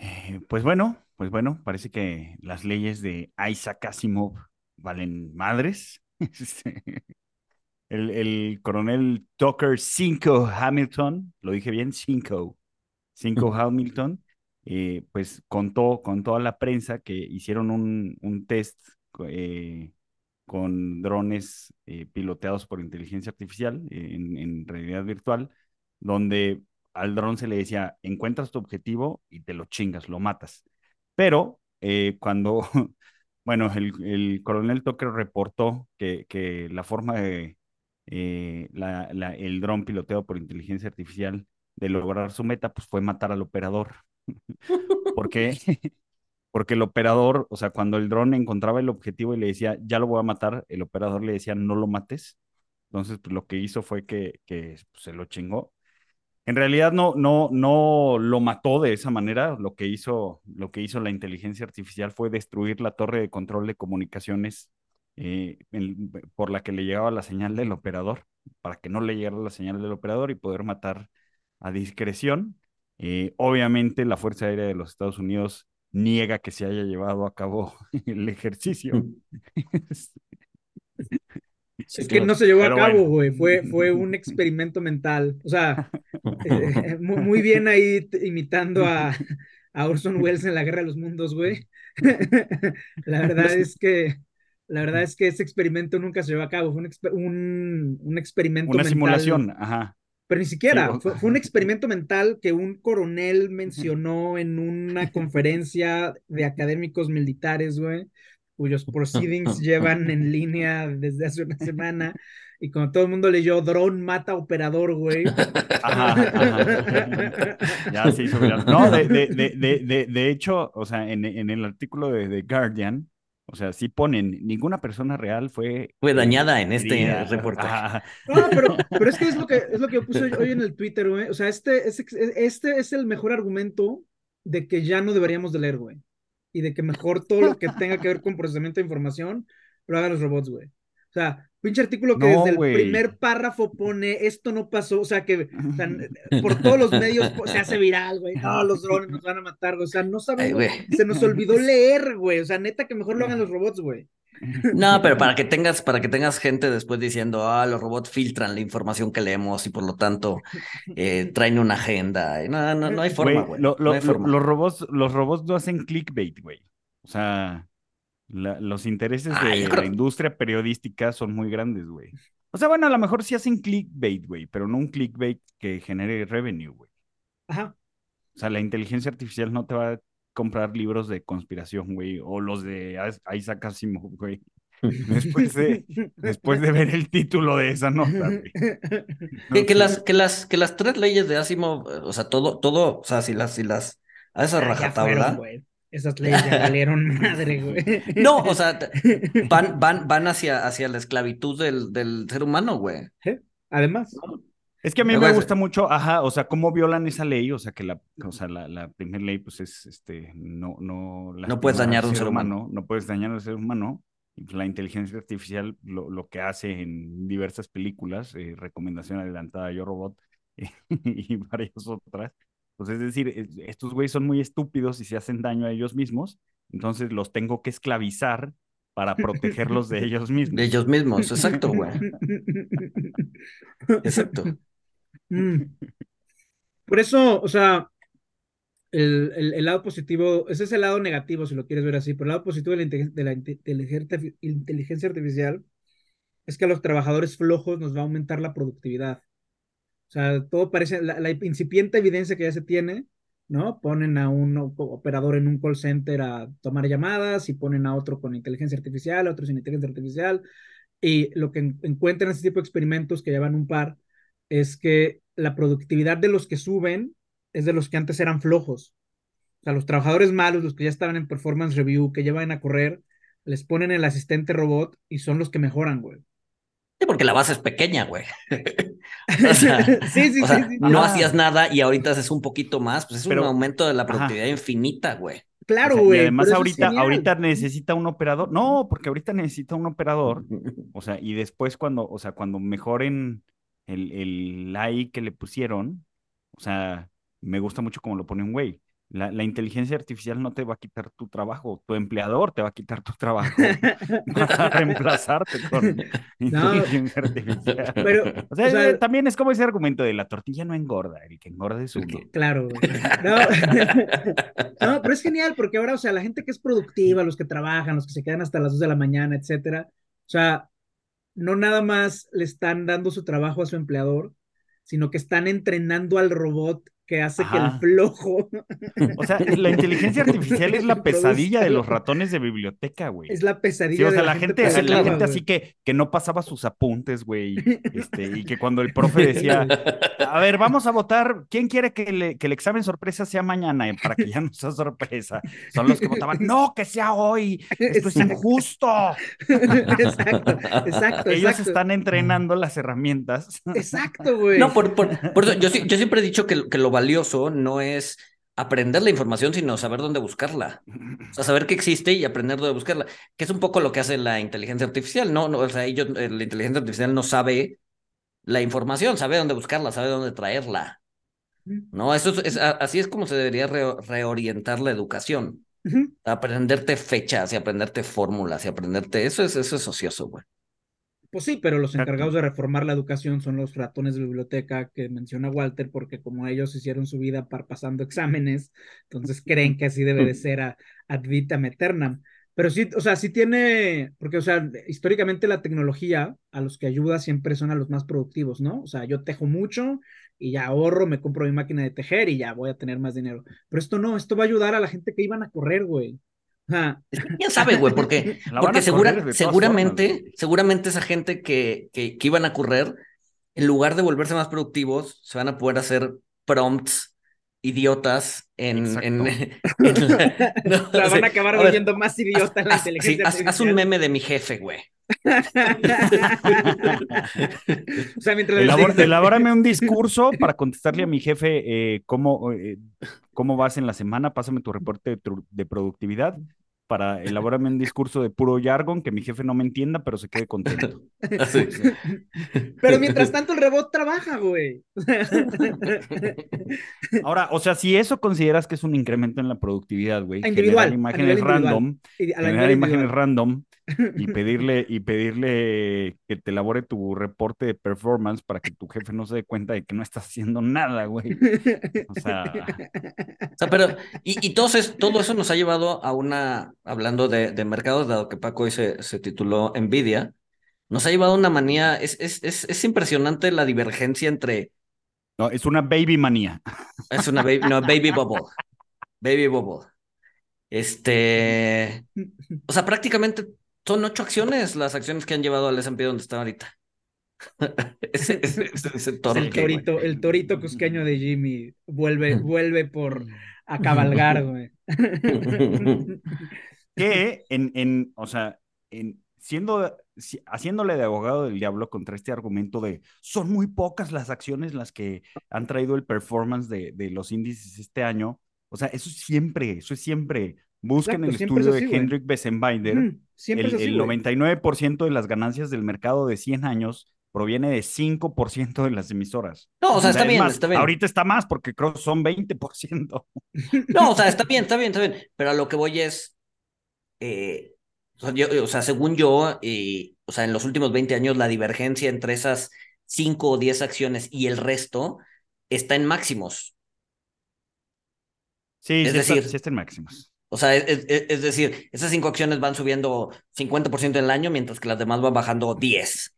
Eh, pues bueno, pues bueno, parece que las leyes de Isaac Asimov valen madres. Este, el, el coronel Tucker Cinco Hamilton, lo dije bien, Cinco, Cinco Hamilton, eh, pues contó con toda la prensa que hicieron un, un test eh, con drones piloteados por inteligencia artificial en, en realidad virtual, donde al dron se le decía, encuentras tu objetivo y te lo chingas, lo matas. Pero eh, cuando, bueno, el, el, coronel Tucker reportó que, que la forma de eh, la, el dron piloteado por inteligencia artificial de lograr su meta, pues fue matar al operador. ¿Por qué? Porque el operador, o sea, cuando el dron encontraba el objetivo y le decía, ya lo voy a matar, el operador le decía, no lo mates. Entonces, pues lo que hizo fue que, que pues, se lo chingó en realidad no, no, no lo mató de esa manera. Lo que hizo, lo que hizo la inteligencia artificial fue destruir la torre de control de comunicaciones eh, en, por la que le llegaba la señal del operador, para que no le llegara la señal del operador y poder matar a discreción. Eh, obviamente la Fuerza Aérea de los Estados Unidos niega que se haya llevado a cabo el ejercicio. Es que no se llevó a cabo, güey. Bueno. Fue, fue un experimento mental. O sea, eh, muy, muy, bien ahí imitando a, a, Orson Welles en la Guerra de los Mundos, güey. la verdad es que. La verdad es que ese experimento nunca se llevó a cabo. Fue un, un, un experimento Una mental. simulación, ajá. Pero ni siquiera. Fue, fue, un experimento mental que un coronel mencionó en una conferencia de académicos militares, güey cuyos proceedings llevan en línea desde hace una semana. Y como todo el mundo leyó, dron mata operador, güey. Ajá, ajá. Ya se hizo viral. No, de, de, de, de, de hecho, o sea, en, en el artículo de The Guardian, o sea, sí ponen, ninguna persona real fue... Fue dañada en este eh, reportaje. No, pero, pero es que es lo que, es lo que yo puse hoy en el Twitter, güey. O sea, este, este, este es el mejor argumento de que ya no deberíamos de leer, güey y de que mejor todo lo que tenga que ver con procesamiento de información lo hagan los robots, güey. O sea, pinche artículo que no, desde el primer párrafo pone esto no pasó, o sea, que o sea, por todos los medios se hace viral, güey. No, los drones nos van a matar, güey. O sea, no sabemos, Ay, se nos olvidó leer, güey. O sea, neta que mejor lo hagan los robots, güey. No, pero para que tengas, para que tengas gente después diciendo, ah, los robots filtran la información que leemos y por lo tanto eh, traen una agenda. No, no, no hay forma, güey. Lo, no lo, los robots, los robots no hacen clickbait, güey. O sea, la, los intereses ah, de creo... la industria periodística son muy grandes, güey. O sea, bueno, a lo mejor sí hacen clickbait, güey, pero no un clickbait que genere revenue, güey. Ajá. O sea, la inteligencia artificial no te va a comprar libros de conspiración, güey, o los de Isaac Asimov, güey. Después de, después de ver el título de esa nota, güey. No que, que, las, que, las, que las tres leyes de Asimov, o sea, todo, todo, o sea, si las, si las, a esa rajatabla. Esas leyes ya valieron madre, güey. No, o sea, van, van, van hacia, hacia la esclavitud del, del ser humano, güey. ¿Sí? Además. Es que a mí me gusta mucho, ajá, o sea, cómo violan esa ley, o sea, que la, o sea, la, la primera ley, pues es, este, no, no. No puedes dañar a un ser humano. humano. No puedes dañar al ser humano. Pues la inteligencia artificial lo, lo que hace en diversas películas, eh, recomendación adelantada Yo Robot y varias otras. Pues es decir, estos güeyes son muy estúpidos y se hacen daño a ellos mismos, entonces los tengo que esclavizar para protegerlos de ellos mismos. De ellos mismos, exacto, güey. Exacto. Mm. Por eso, o sea, el, el, lado positivo, ese es el lado negativo, si lo quieres ver así, pero el lado positivo de la, inteligencia, artificial es que a los trabajadores flojos nos va a aumentar la productividad. O sea, todo parece, la, incipiente evidencia que ya se tiene, ¿no? Ponen a un operador en un call center a tomar llamadas y ponen a otro con inteligencia artificial, a otro sin inteligencia artificial. Y lo que encuentran en este tipo de experimentos que llevan un par es que la productividad de los que suben es de los que antes eran flojos. O sea, los trabajadores malos, los que ya estaban en performance review, que llevan a correr, les ponen el asistente robot y son los que mejoran, güey. Sí, porque la base es pequeña, güey. o sea, sí, sí, o sea, sí, sí. no Ajá. hacías nada y ahorita haces un poquito más, pues es Pero- un aumento de la Ajá. productividad infinita, güey. Claro, O sea, güey. y además ahorita, ahorita necesita un operador. No, porque ahorita necesita un operador. O sea, y después cuando, o sea, cuando mejoren el, el AI que le pusieron, o sea, me gusta mucho como lo pone un güey. La, la inteligencia artificial no te va a quitar tu trabajo, tu empleador te va a quitar tu trabajo para reemplazarte con inteligencia artificial. Pero, O sea, o sea, también es como ese argumento de la tortilla no engorda, el que engorda es uno. Claro, güey. No. No, pero es genial porque ahora, o sea, la gente que es productiva, los que trabajan, los que se quedan hasta las 2 de la mañana, etcétera, o sea, no nada más le están dando su trabajo a su empleador, sino que están entrenando al robot que hace que el flojo O sea, la inteligencia artificial es la pesadilla de los ratones de biblioteca, güey. es la Sí, pesadilla o sea, de la gente, la gente güey. así que, que no pasaba sus apuntes, güey. Este, y que cuando el profe decía, a ver, vamos a votar, ¿quién quiere que, le- que el examen sorpresa sea mañana? eh, Para que ya no sea sorpresa. Son los que votaban, no, que sea hoy. Esto es injusto. Exacto, exacto, Ellos exacto. están entrenando las herramientas. Exacto, güey. No, por, por, por eso yo, sí- yo siempre he dicho que, que lo valioso no es aprender la información, sino saber dónde buscarla. O sea, saber que existe y aprender dónde buscarla, que es un poco lo que hace la inteligencia artificial, ¿no? no o sea, ellos, eh, la inteligencia artificial no sabe la información, sabe dónde buscarla, sabe dónde traerla. No, eso es, así es como se debería re- reorientar la educación. Ujú. Aprenderte fechas y aprenderte fórmulas y aprenderte, eso es, eso es ocioso, güey. Pues sí, pero los encargados de reformar la educación son los ratones de biblioteca que menciona Walter, porque como ellos hicieron su vida par pasando exámenes, entonces creen que así debe de ser a, ad vitam aeternam. Pero sí, o sea, sí tiene, porque, o sea, históricamente la tecnología a los que ayuda siempre son a los más productivos, ¿no? O sea, yo tejo mucho y ya ahorro, me compro mi máquina de tejer y ya voy a tener más dinero. Pero esto no, esto va a ayudar a la gente que iban a correr, güey. Ajá. ¿Quién sabe, güey? Porque, porque segura- seguramente, formas, seguramente esa gente que, que, que iban a correr, en lugar de volverse más productivos, se van a poder hacer prompts idiotas en, en, en la- no, O sea, sí, van a acabar volviendo más idiota la haz, sí, inteligencia haz- haz un meme de mi jefe, güey. O sea, mientras Elabor- elabórame un discurso para contestarle a mi jefe eh, cómo, eh, cómo vas en la semana, pásame tu reporte de productividad para elabórame un discurso de puro jargon que mi jefe no me entienda, pero se quede contento. Pero mientras tanto el robot trabaja, güey. Ahora, o sea, si eso consideras que es un incremento en la productividad, güey, generar imágenes random, Y a la generar imágenes random y pedirle y pedirle que te elabore tu reporte de performance para que tu jefe no se dé cuenta de que no estás haciendo nada, güey. O sea, O sea, pero, y, y todo, es- todo eso nos ha llevado a una, hablando de, de mercados, dado que Paco hoy se, se tituló Nvidia, nos ha llevado a una manía, es, es, es, es impresionante la divergencia entre, no, es una baby manía. es una baby, no, baby bubble, baby bubble. Este, o sea, prácticamente son ocho acciones las acciones que han llevado al S&P donde está ahorita. ese, ese, ese, ese Es torque, el güey. torito, el torito cusqueño de Jimmy vuelve, vuelve por a cabalgar, güey. que en, en, o sea, en, siendo, si- haciéndole de abogado del diablo contra este argumento de son muy pocas las acciones las que han traído el performance de, de los índices este año. O sea, eso es siempre, eso es siempre. Busquen Exacto, el siempre estudio así, de. Hendrik Bessenbinder. Ujú, Siempre el, es así, el güey. 99% de las ganancias del mercado de 100 años proviene de 5% de las emisoras. No, o sea, está es bien, más, está bien. Ahorita está más porque creo que son 20%. No, o sea, está bien, está bien, está bien. Pero a lo que voy es, eh, o sea, yo- o sea, según yo, eh, o sea, en los últimos 20 años la divergencia entre esas 5 o 10 acciones y el resto está en máximos. Sí, Es sí, está- decir, sí está en máximos. O sea, es, es- es decir, esas 5 acciones van subiendo 50% en el año, mientras que las demás van bajando 10.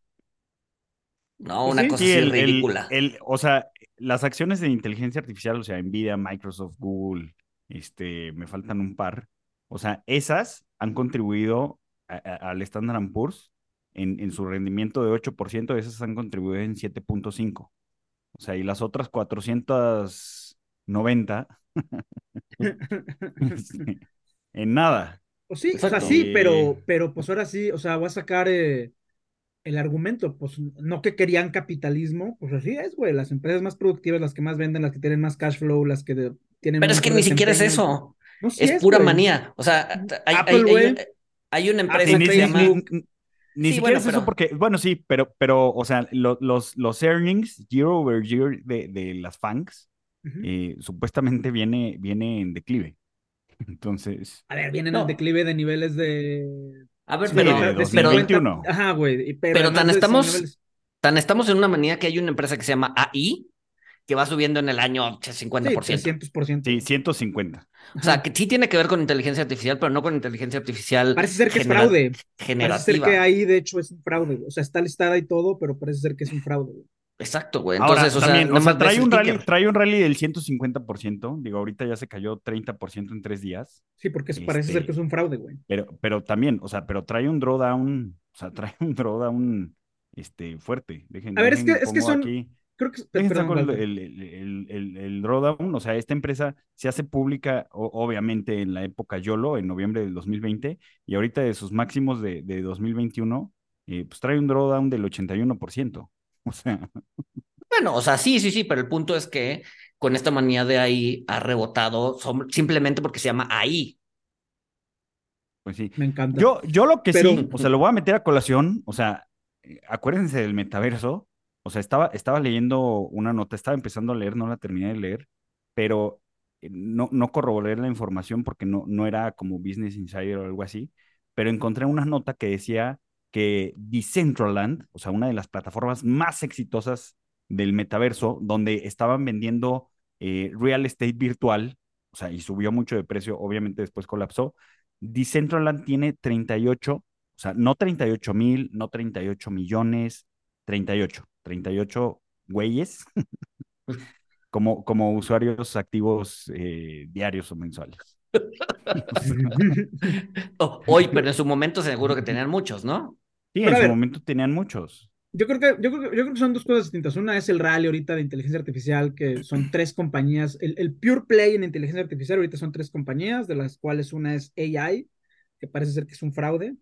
No, Pues una sí. cosa Sí, así el, el- ridícula. el- o sea, las acciones de inteligencia artificial, o sea, Nvidia, Microsoft, Google, este, me faltan un par. O sea, esas han contribuido a- a- al Standard Poor's en, en su rendimiento de 8%, esas han contribuido en 7.5. O sea, y las otras 490 En nada. O sí, o Exacto. sea, sí, pero, pero pues ahora sí, o sea, voy a sacar eh, el argumento, pues no que querían capitalismo, pues así es, güey, las empresas más productivas, las que más venden, las que tienen más cash flow, las que de- tienen Pero es que ni siquiera es eso. No, sí Es pura güey. manía. O sea, hay, Apple, hay- hay güey. un- hay una Apple, empresa ni, que se llama. ni- Sí, siquiera bueno, es eso porque, bueno, sí, pero, pero, o sea, lo- los, los earnings year over year de, de las FANGs Eh, supuestamente viene, viene en declive. Entonces, A ver, vienen No. en declive de niveles de... A ver, Sí, pero, de pero, 2021. Ajá, güey. Pero, tan estamos- niveles- tan estamos en una manía que hay una empresa que se llama AI que va subiendo en el año Sí, 50%. 300%. sí, 150. O sea, que sí tiene que ver con inteligencia artificial, pero no con inteligencia artificial Parece ser que es fraude. Parece ser generativa. que ahí, de hecho, es un fraude. O sea, está listada y todo, pero parece ser que es un fraude. Exacto, güey. Ahora, Entonces, o sea, también, o sea, trae un, rally, trae un rally del 150%. Digo, ahorita ya se cayó 30% en tres días. Sí, porque parece ser Este- que es un fraude, güey. Pero, pero también, o sea, pero trae un drawdown, o sea, trae un drawdown este, fuerte. Dejen, A ver, es que- es que son- aquí. Creo que... Perdón, saco el, el, el, el, el- el drawdown, o sea, esta empresa se hace pública, o- obviamente, en la época YOLO, en noviembre del 2020, y ahorita de sus máximos de, de 2021, eh, pues trae un drawdown del 81%. O sea, Bueno, o sea, sí, sí, sí, pero el punto es que con esta manía de ahí ha rebotado simplemente porque se llama ahí. pues sí. Me encanta. Yo, yo lo que Pero- sí, o sea, lo voy a meter a colación, o sea, eh, acuérdense del metaverso, o sea, estaba, estaba leyendo una nota, estaba empezando a leer, no la terminé de leer, pero eh, no, no corroboré la información porque no, no era como Business Insider o algo así, pero encontré una nota que decía que Decentraland, o sea, una de las plataformas más exitosas del metaverso, donde estaban vendiendo eh, real estate virtual, o sea, y subió mucho de precio, obviamente después colapsó, Decentraland tiene 38, o sea, no 38 mil, no 38 millones, 38, 38 güeyes como, como usuarios activos eh, diarios o mensuales. Oh, hoy, pero en su momento seguro que tenían muchos, ¿no? Sí, Pero en su ver. momento tenían muchos. Yo creo que, yo creo yo creo que son dos cosas distintas. Una es el rally ahorita de inteligencia artificial, que son tres compañías. El, el pure play en inteligencia artificial ahorita son tres compañías, de las cuales una es AI, que parece ser que es un fraude.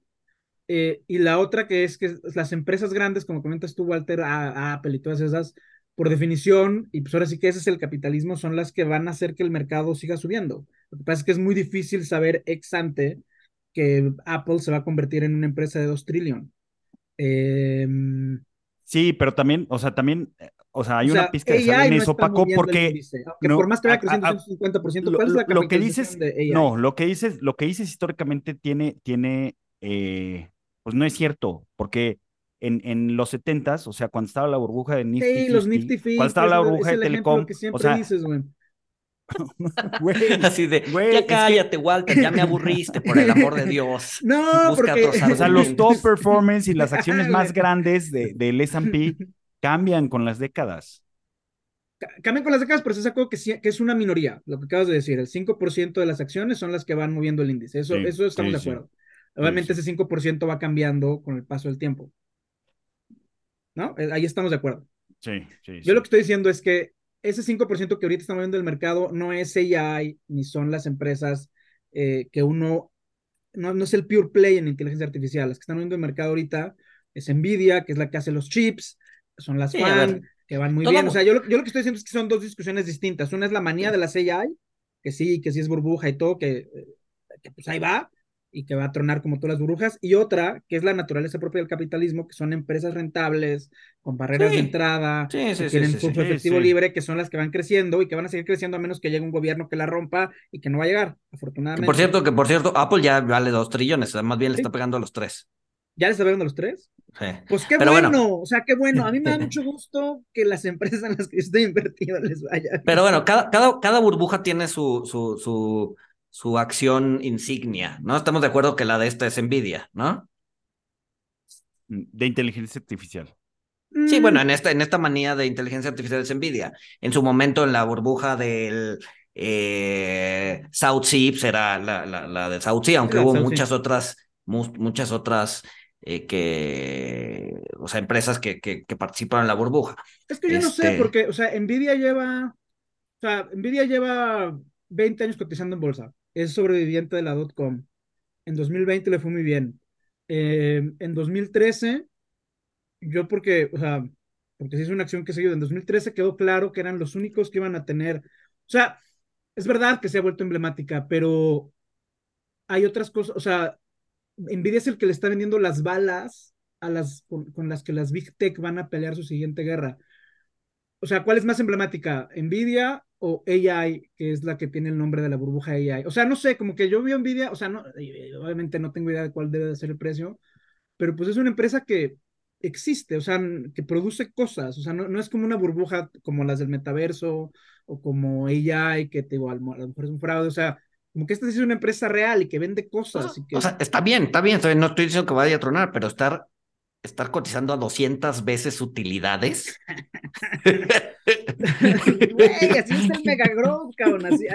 Eh, y la otra que es que las empresas grandes, como comentas tú, Walter, a, a Apple y todas esas, por definición, y pues ahora sí que ese es el capitalismo, son las que van a hacer que el mercado siga subiendo. Lo que pasa es que es muy difícil saber ex ante que Apple se va a convertir en una empresa de 2 trillones. Eh, Sí, pero también, o sea, también, eh, o sea, hay o una pizca de en no eso, está Paco, moviendo el porque índice, aunque no, por más que vaya a- creciendo a- 150%, lo, ¿cuál es la lo- lo que dices, no, lo que dices, lo que dices históricamente tiene, tiene, eh, pues no es cierto, porque en, en los setentas, o sea, cuando estaba la burbuja de Nifty Sí, los 50, Nifty 50, cuando estaba la burbuja es de Telecom, o sea, dices, Así de, Güey, ya que- cállate, Walter, ya me aburriste, por el amor de Dios. No, Busca porque... otros o sea, los top performance y las acciones más grandes de, del S&P cambian con las décadas. Ca- Cambian con las décadas, pero se sacó que, sí- que es una minoría, lo que acabas de decir. El 5% de las acciones son las que van moviendo el índice. Eso, Sí, eso estamos sí, de sí. acuerdo. Obviamente sí. ese 5% va cambiando con el paso del tiempo. ¿No? Eh, Ahí estamos de acuerdo. Sí, sí. Yo lo que estoy diciendo es que ese 5% que ahorita está moviendo el mercado no es AI ni son las empresas eh, que uno, no, no es el pure play en inteligencia artificial. Las que están moviendo el mercado ahorita es Nvidia, que es la que hace los chips, son las Sí, ver. que van muy Todo- bien. O sea, yo lo, yo lo que estoy diciendo es que son dos discusiones distintas. Una es la manía de las AI, que sí, que sí es burbuja y todo, que, eh, que pues ahí va y que va a tronar como todas las burbujas, y otra, que es la naturaleza propia del capitalismo, que son empresas rentables, con barreras Sí. de entrada, Sí, sí, que tienen Sí, efectivo libre, que son las que van creciendo y que van a seguir creciendo a menos que llegue un gobierno que la rompa y que no va a llegar, Que afortunadamente. por cierto, que por cierto, Apple ya vale dos trillones, o sea, más bien le está pegando a los tres. ¿Ya les está viendo los tres? Sí. Pues qué bueno, bueno. o sea, qué bueno. A mí me da mucho gusto que las empresas en las que yo estoy invertido les vaya. Pero bueno, cada, cada, cada burbuja tiene su, su, su, su acción insignia, ¿no? Estamos de acuerdo que la de esta es Nvidia, ¿no? De inteligencia artificial. Sí, Mm, bueno, en esta, en esta manía de inteligencia artificial es Nvidia. En su momento, en la burbuja del eh, South Sea, pues era la, la, la de South Sea, aunque la hubo South Sea. muchas otras, mu- muchas otras eh, que, o sea, empresas que, que, que participaron en la burbuja. Es que yo no sé, este- porque, o sea, Nvidia lleva, o sea, Nvidia lleva 20 años cotizando en bolsa. Es sobreviviente de la .com. En 2020 le fue muy bien. Eh, en 2013, yo porque, o sea, porque si es una acción que he seguido, en 2013 quedó claro que eran los únicos que iban a tener, o sea, es verdad que se ha vuelto emblemática, pero hay otras cosas, o sea, Nvidia es el que le está vendiendo las balas a las con, las que las Big Tech van a pelear su siguiente guerra. O sea, ¿cuál es más emblemática? ¿Nvidia o AI, que es la que tiene el nombre de la burbuja AI? O sea, no sé, como que yo vi Nvidia, o sea, no, obviamente no tengo idea de cuál debe de ser el precio, pero pues es una empresa que existe, o sea, que produce cosas, o sea, no, no es como una burbuja como las del metaverso o como AI, que te, digo, a lo mejor es un fraude, o sea, como que esta es una empresa real y que vende cosas. y que... O sea, está bien, está bien, no estoy diciendo que vaya a tronar, pero estar, estar cotizando a 200 veces utilidades. Güey, así es el mega growth, cabrón. Así.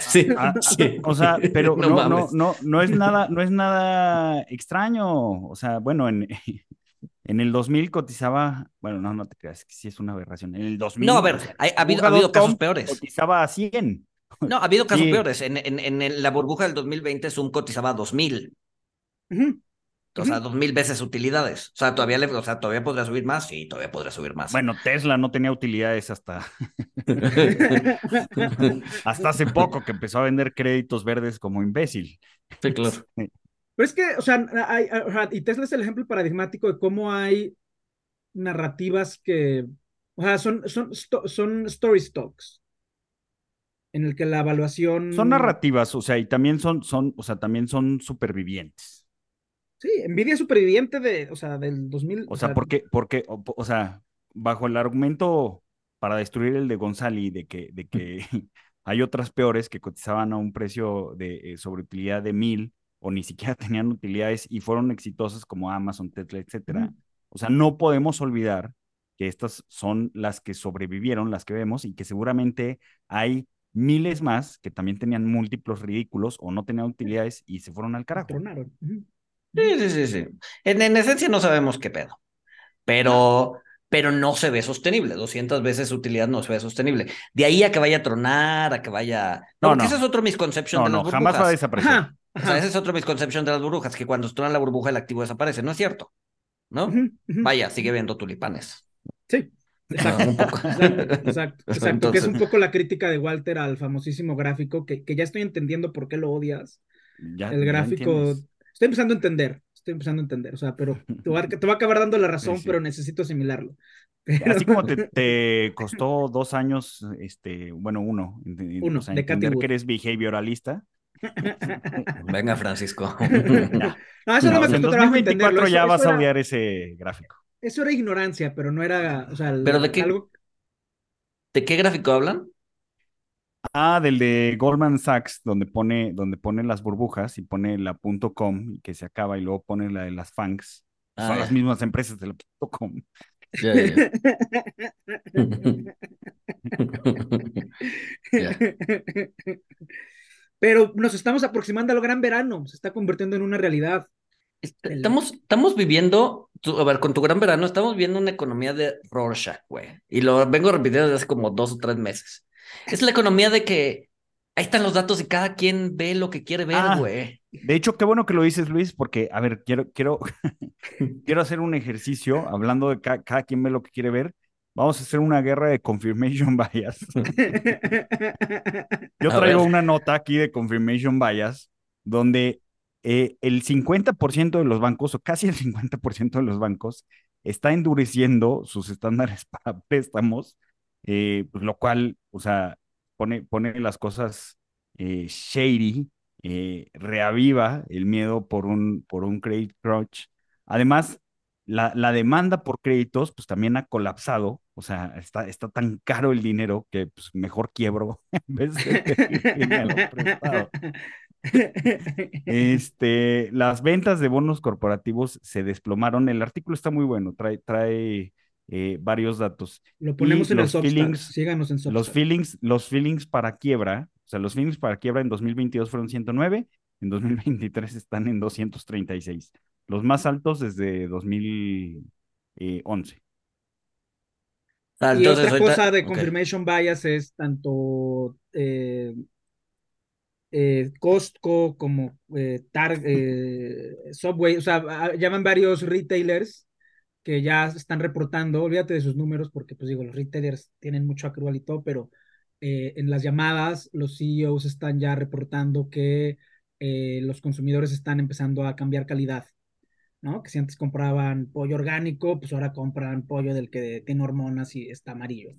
Sí, Ah, sí. O sea, pero No no, no, no, no es nada, no es nada extraño. O sea, bueno, en, en el 2000 cotizaba, bueno, no, no te creas, que sí es una aberración. En el 2000. No, a ver, ha, ha habido, ha habido burbuja.com casos peores. Cotizaba a 100. No, ha habido casos Sí. peores. En, en, en la burbuja del 2020, Zoom cotizaba a 2000. Ujú. O sea, 2000 veces utilidades. O sea, todavía, le, o sea, todavía podría subir más. Sí, todavía podría subir más. Bueno, Tesla no tenía utilidades hasta, hasta hace poco que empezó a vender créditos verdes como imbécil. sí, claro. Pero es que, o sea, hay, y Tesla es el ejemplo paradigmático de cómo hay narrativas que, o sea, son, son, son story stocks, en el que la evaluación... Son narrativas, o sea, y también son, son, o sea, también son supervivientes. Sí, Nvidia superviviente de, o sea, del 2000. O sea, porque, porque, o, o sea, bajo el argumento para destruir el de González de que, de que hay otras peores que cotizaban a un precio de eh, sobreutilidad de mil o ni siquiera tenían utilidades y fueron exitosas como Amazon, Tesla, etcétera. O sea, no podemos olvidar que estas son las que sobrevivieron, las que vemos, y que seguramente hay miles más que también tenían múltiplos ridículos o no tenían utilidades y se fueron al carajo. tronaron. Sí, sí, sí, sí. En, en esencia no sabemos qué pedo. Pero, pero no se ve sostenible. 200 veces utilidad no se ve sostenible. De ahí a que vaya a tronar, a que vaya. No, No, porque no. ese es otro misconception No, de las no, jamás va a desaparecer. Ajá. O sea, ese es otro misconception de las burbujas, que cuando tronan la burbuja el activo desaparece. No es cierto. ¿No? Vaya, sigue viendo tulipanes. Sí. Exacto. Un poco. Exacto, exacto, exacto, que es un poco la crítica de Walter al famosísimo gráfico, que, que ya estoy entendiendo por qué lo odias. Ya- El gráfico. Estoy empezando a entender, estoy empezando a entender, o sea, pero te voy a, te voy a acabar dando la razón, Sí, sí. pero necesito asimilarlo. Pero- Así como te, te costó dos años, este, bueno, uno, en- en- Uno, o sea, de entender que eres behavioralista. Venga, Francisco. No, eso no, No, me en costó trabajo 2024 entenderlo, ya eso- vas eso a odiar ese gráfico. Eso era ignorancia, pero no era, o sea, ¿Pero de qué? algo, ¿De qué gráfico hablan? Ah, del de Goldman Sachs, donde pone, donde pone las burbujas y pone la punto .com y que se acaba y luego pone la de las FANGs. Ah, Son las mismas empresas de la punto .com. Pero nos estamos aproximando al gran verano, se está convirtiendo en una realidad. Estamos, estamos viviendo, a ver, con tu gran verano, estamos viviendo una economía de Rorschach, güey. Y lo vengo repitiendo desde hace como dos o tres meses. Es la economía de que ahí están los datos y cada quien ve lo que quiere ver, Ah. güey. De hecho, qué bueno que lo dices, Luis, porque, a ver, quiero, quiero, quiero hacer un ejercicio hablando de ca- cada quien ve lo que quiere ver. Vamos a hacer una guerra de confirmation bias. Yo traigo una nota aquí de confirmation bias donde eh, el 50% de los bancos, o casi el 50% de los bancos, está endureciendo sus estándares para préstamos, eh, pues, lo cual, o sea, pone, pone las cosas eh, shady, eh, reaviva el miedo por un, por un credit crunch. Además, la, la demanda por créditos, pues también ha colapsado, o sea, está, está tan caro el dinero que pues, mejor quiebro en vez de. Este, las ventas de bonos corporativos se desplomaron. El artículo está muy bueno, trae, trae eh, varios datos. Lo ponemos Y en el los Substack, feelings- síganos en Los feelings, los feelings para quiebra, o sea, los feelings para quiebra en 2022 fueron 109, en 2023 están en 236, los más altos desde 2011. Ah, Y entonces, otra cosa de confirmation bias es tanto eh, eh, Costco, como eh, Subway, o sea, llaman varios retailers que ya están reportando, olvídate de sus números porque pues digo, los retailers tienen mucho accrual y todo, pero en las llamadas los CEOs están ya reportando que los consumidores están empezando a cambiar calidad. ¿no? Que si antes compraban pollo orgánico, pues ahora compran pollo del que tiene hormonas y está amarillo.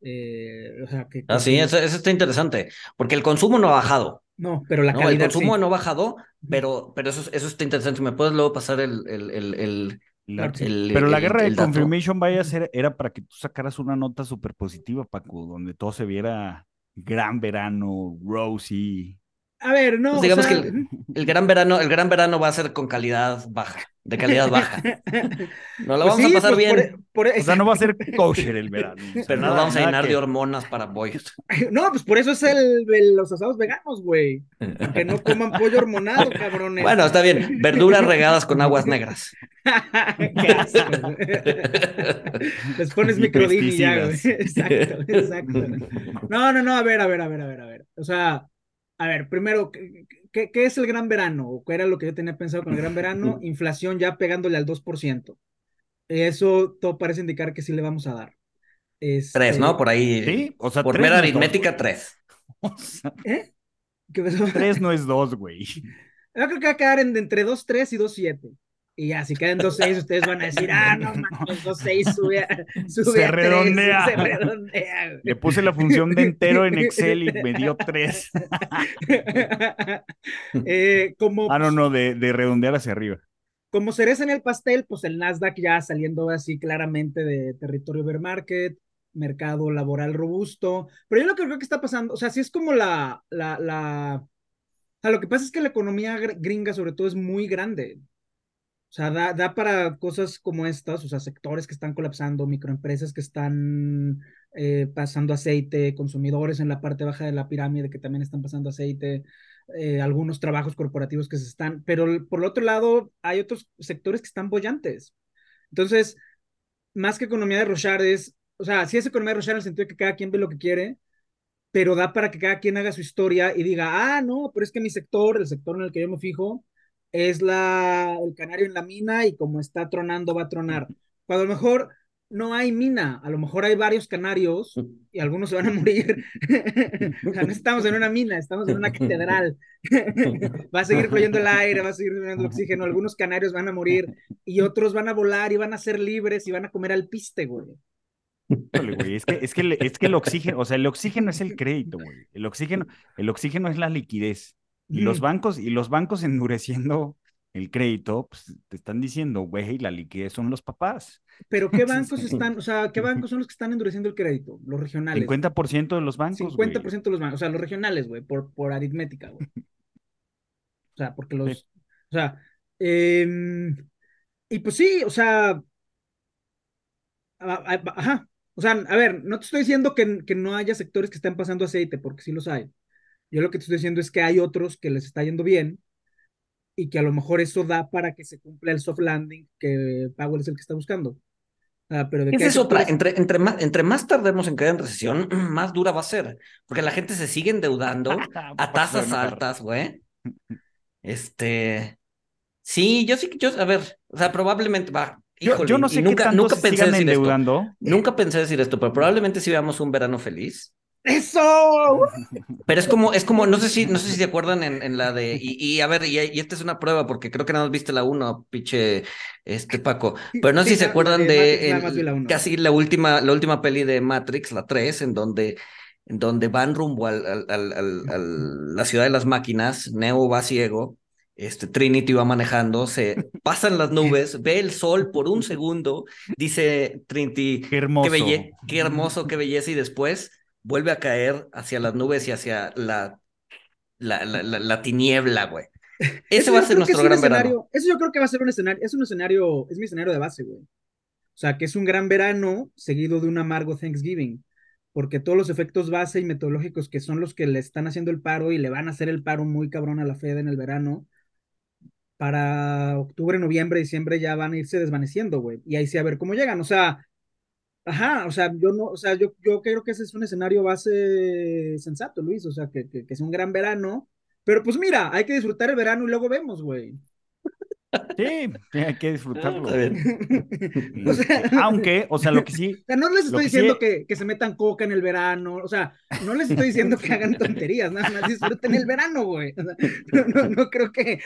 Eh, o sea, que, ah, sí, eso, está interesante, porque el consumo no ha bajado. No, pero la calidad. El consumo no ha bajado, pero, pero eso, eso está interesante. ¿Me puedes luego pasar el, el, el, pero la guerra de confirmation vaya a ser, era para que tú sacaras una nota súper positiva, Paco, donde todo se viera gran verano, rosy. A ver, no. Pues digamos que el, gran verano, el gran verano va a ser con calidad baja, de calidad baja. No lo pues vamos a pasar pues bien. O sea, no va a ser kosher el verano. Pero no vamos a llenar de hormonas para pollos. No, pues por eso es el, los asados veganos, güey. Que no coman pollo hormonado, cabrones. Bueno, está bien. Verduras regadas con aguas negras. Qué asco. Les pones microdini ya, güey. Exacto, exacto. No, no, no, a ver, a ver, a ver, a ver, a ver. O sea a ver, primero, ¿qué, es el gran verano? ¿O qué era lo que yo tenía pensado con el gran verano? Inflación ya pegándole al 2%. Eso todo parece indicar que sí le vamos a dar. Este... Tres, ¿no? Por ahí. Sí, o sea, por mera aritmética, tres. ¿Eh? ¿Qué Tres no es dos, güey. Yo creo que va a quedar entre dos, tres y dos, siete. Y ya, si quedan 2-6, ustedes van a decir, ah, no, mames, 2-6 sube, sube se, redondea. se redondea. Le puse la función de entero en Excel y me dio 3. eh, como, ah, no, no, de, de, redondear hacia arriba. Como cereza en el pastel, pues el Nasdaq ya saliendo así claramente de territorio bear market, mercado laboral robusto. Pero yo lo que creo que está pasando, o sea, si es como la, la, la... O sea, lo que pasa es que la economía gringa sobre todo es muy grande. O sea, da, para cosas como estas, o sea, sectores que están colapsando, microempresas que están eh, pasando aceite, consumidores en la parte baja de la pirámide que también están pasando aceite, eh, algunos trabajos corporativos que se están, pero por el otro lado hay otros sectores que están bollantes. Entonces, más que economía de Rochard es, o sea, sí es economía de Rochard en el sentido de que cada quien ve lo que quiere, pero da para que cada quien haga su historia y diga, ah, no, pero es que mi sector, el sector en el que yo me fijo, es la, el canario en la mina y como está tronando va a tronar. Cuando a lo mejor no hay mina, a lo mejor hay varios canarios y algunos se van a morir. o sea, no estamos en una mina, estamos en una catedral. va a seguir fluyendo el aire, va a seguir fluyendo el oxígeno, algunos canarios van a morir y otros van a volar y van a ser libres y van a comer al piste, güey. es que, es que, es que el oxígeno, o sea, el oxígeno es el crédito, güey. El oxígeno, el oxígeno es la liquidez. Y los bancos, y los bancos endureciendo el crédito, pues te están diciendo, güey, la liquidez son los papás. Pero ¿qué bancos están, o sea, qué bancos son los que están endureciendo el crédito? Los regionales. 50% de los bancos. 50% de los bancos, o sea, los regionales, güey, por, por aritmética, güey. O sea, porque los, o sea, em, y pues sí, o sea, ajá, o sea, a ver, no te estoy diciendo que, que no haya sectores que estén pasando aceite, porque sí los hay. Yo lo que te estoy diciendo es que hay otros que les está yendo bien y que a lo mejor eso da para que se cumpla el soft landing que Powell es el que está buscando. Ah, pero Esa es otra. Entre, entre, más, entre más tardemos en caer en recesión, más dura va a ser. Porque la gente se sigue endeudando a tasas altas, güey. Este. Sí, yo sí que yo, a ver, o sea, probablemente va. yo, no sé nunca, nunca pensé decir endeudando. Nunca pensé decir esto, pero probablemente si veamos un verano feliz. ¡Eso! Pero es como, es como, no sé si, no sé si se acuerdan en, en la de, y, a ver, y, esta es una prueba, porque creo que nada más viste la uno, pinche, este Paco. Pero no sé si se acuerdan de, casi la última, la última peli de Matrix, la 3, en donde, en donde van rumbo al, al, al, la ciudad de las máquinas, Neo va ciego, este Trinity va manejando, se pasan las nubes, ve el sol por un segundo, dice Trinity, qué hermoso, qué hermoso, qué belleza, y después vuelve a caer hacia las nubes y hacia la, la, la, tiniebla, güey. Ese va a ser nuestro gran verano. Eso yo creo que va a ser un escenario, es un escenario, es mi escenario de base, güey. O sea, que es un gran verano seguido de un amargo Thanksgiving, porque todos los efectos base y metodológicos que son los que le están haciendo el paro y le van a hacer el paro muy cabrón a la Fed en el verano, para octubre, noviembre, diciembre ya van a irse desvaneciendo, güey. Y ahí sí a ver cómo llegan. O sea, Ajá, o sea, yo no, o sea, yo, yo creo que ese es un escenario base sensato, Luis, o sea, que, que, es un gran verano Pero pues mira, hay que disfrutar el verano y luego vemos, güey. Sí, hay que disfrutarlo. O sea, Este, Aunque, o sea, lo que sí, O sea, no les estoy que sí- diciendo que, que se metan coca en el verano, o sea, no les estoy diciendo que hagan tonterías, nada más disfruten el verano, güey. O sea, no, no, no creo que...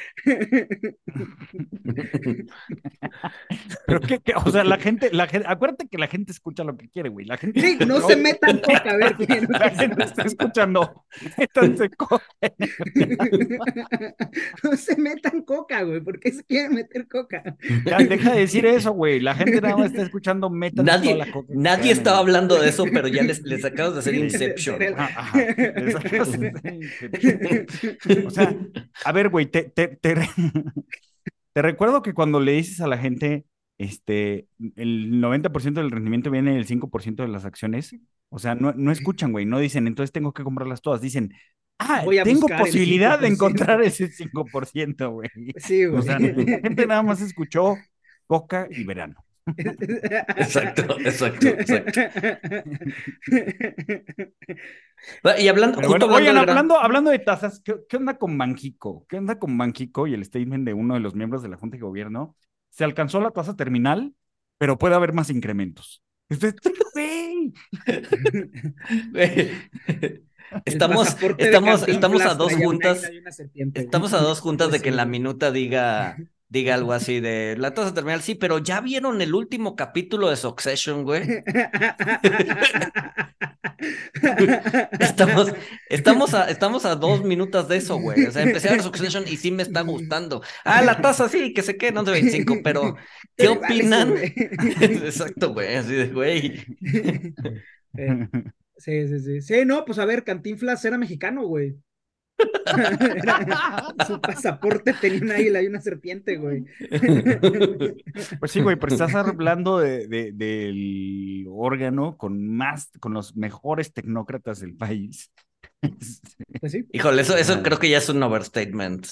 pero que, que- o sea, la gente, la gente, acuérdate que la gente escucha lo que quiere, güey. La gente Sí, no se metan coca, a ver, güey, no La gente está escuchando. Métanse co- no se metan coca, güey, ¿por qué se quieren meter coca? Ya, deja de decir eso, güey. La gente nada más está escuchando métanse Nadie, toda la coca nadie estaba hablando de eso, pero ya les, les acabas de hacer. Inception. Ah, ajá. Exacto. O sea, a ver, güey, te, te, te, re- te recuerdo que cuando le dices a la gente, este, el 90% del rendimiento viene del 5% de las acciones, o sea, no, no escuchan, güey, no dicen, entonces tengo que comprarlas todas, dicen, ah, Voy a tengo posibilidad de 5%. encontrar ese 5%, güey. Sí, güey. O sea, la gente nada más escuchó coca y verano. Exacto, exacto, exacto. Y hablando, Pero justo bueno, oigan, gran- hablando, hablando de tasas, ¿qué, qué onda con Banjico? ¿Qué onda con Banjico y el statement de uno de los miembros de la Junta de Gobierno? Se alcanzó la tasa terminal, pero puede haber más incrementos. Güey, Estamos, estamos, estamos a dos juntas. Estamos a dos juntas de que en la minuta diga, diga algo así de la tasa terminal. Sí, pero ya vieron el último capítulo de Succession, güey. Estamos, estamos, a, estamos a dos minutos de eso, güey. O sea, empecé a ver Succession y sí me está gustando. Ah, la tasa sí, que se quede, no de 25, pero ¿qué opinan? Exacto, güey. Así de, güey. Sí, sí, sí. Sí, no, pues a ver, Cantinflas era mexicano, güey. Era- Su pasaporte tenía un águila y una serpiente, güey. Pues sí, güey, pero estás hablando de, de- del órgano con más, con los mejores tecnócratas del país. Pues sí. Híjole, eso, eso Madre. creo que ya es un overstatement.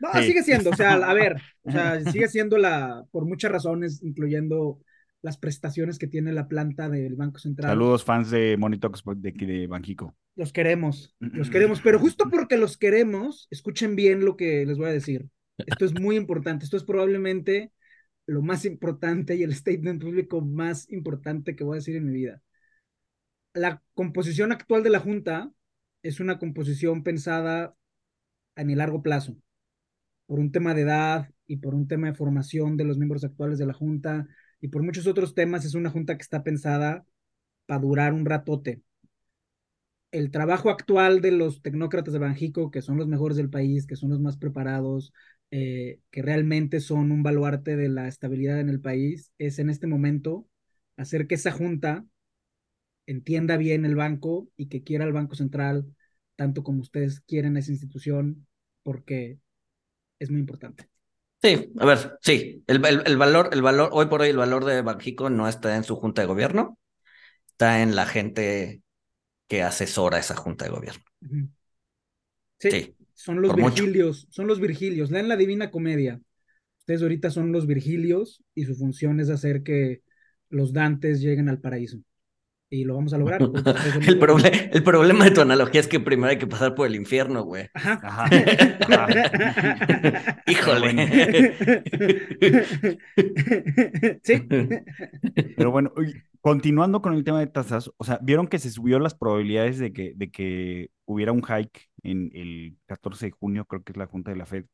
No, Sí. sigue siendo, o sea, a ver, o sea, sigue siendo la, por muchas razones, incluyendo las prestaciones que tiene la planta del Banco Central. Saludos, fans de Monitox de, de Banjico. Los queremos, los queremos, pero justo porque los queremos, escuchen bien lo que les voy a decir. Esto es muy importante, esto es probablemente lo más importante y el statement público más importante que voy a decir en mi vida. La composición actual de la Junta es una composición pensada en el largo plazo, por un tema de edad y por un tema de formación de los miembros actuales de la Junta y por muchos otros temas, es una Junta que está pensada para durar un ratote el trabajo actual de los tecnócratas de Banjico, que son los mejores del país, que son los más preparados, eh, que realmente son un baluarte de la estabilidad en el país, es en este momento hacer que esa junta entienda bien el banco y que quiera el Banco Central tanto como ustedes quieren esa institución, porque es muy importante. Sí, a ver, sí, el, el- el valor, el valor, hoy por hoy el valor de Banjico no está en su junta de gobierno, está en la gente que asesora esa junta de gobierno. Sí, Sí, son los mucho. Virgilios, son los Virgilios. Lean la Divina Comedia. Ustedes ahorita son los Virgilios y su función es hacer que los Dantes lleguen al paraíso. Y lo vamos a lograr. muy El, proble- el problema de tu analogía es que primero hay que pasar por el infierno, güey. Ajá. Ajá. Ajá. Híjole. sí. Pero bueno, continuando con el tema de tasas, o sea, vieron que se subió las probabilidades de que, de que hubiera un hike en el 14 de junio, creo que es la junta de la Fed,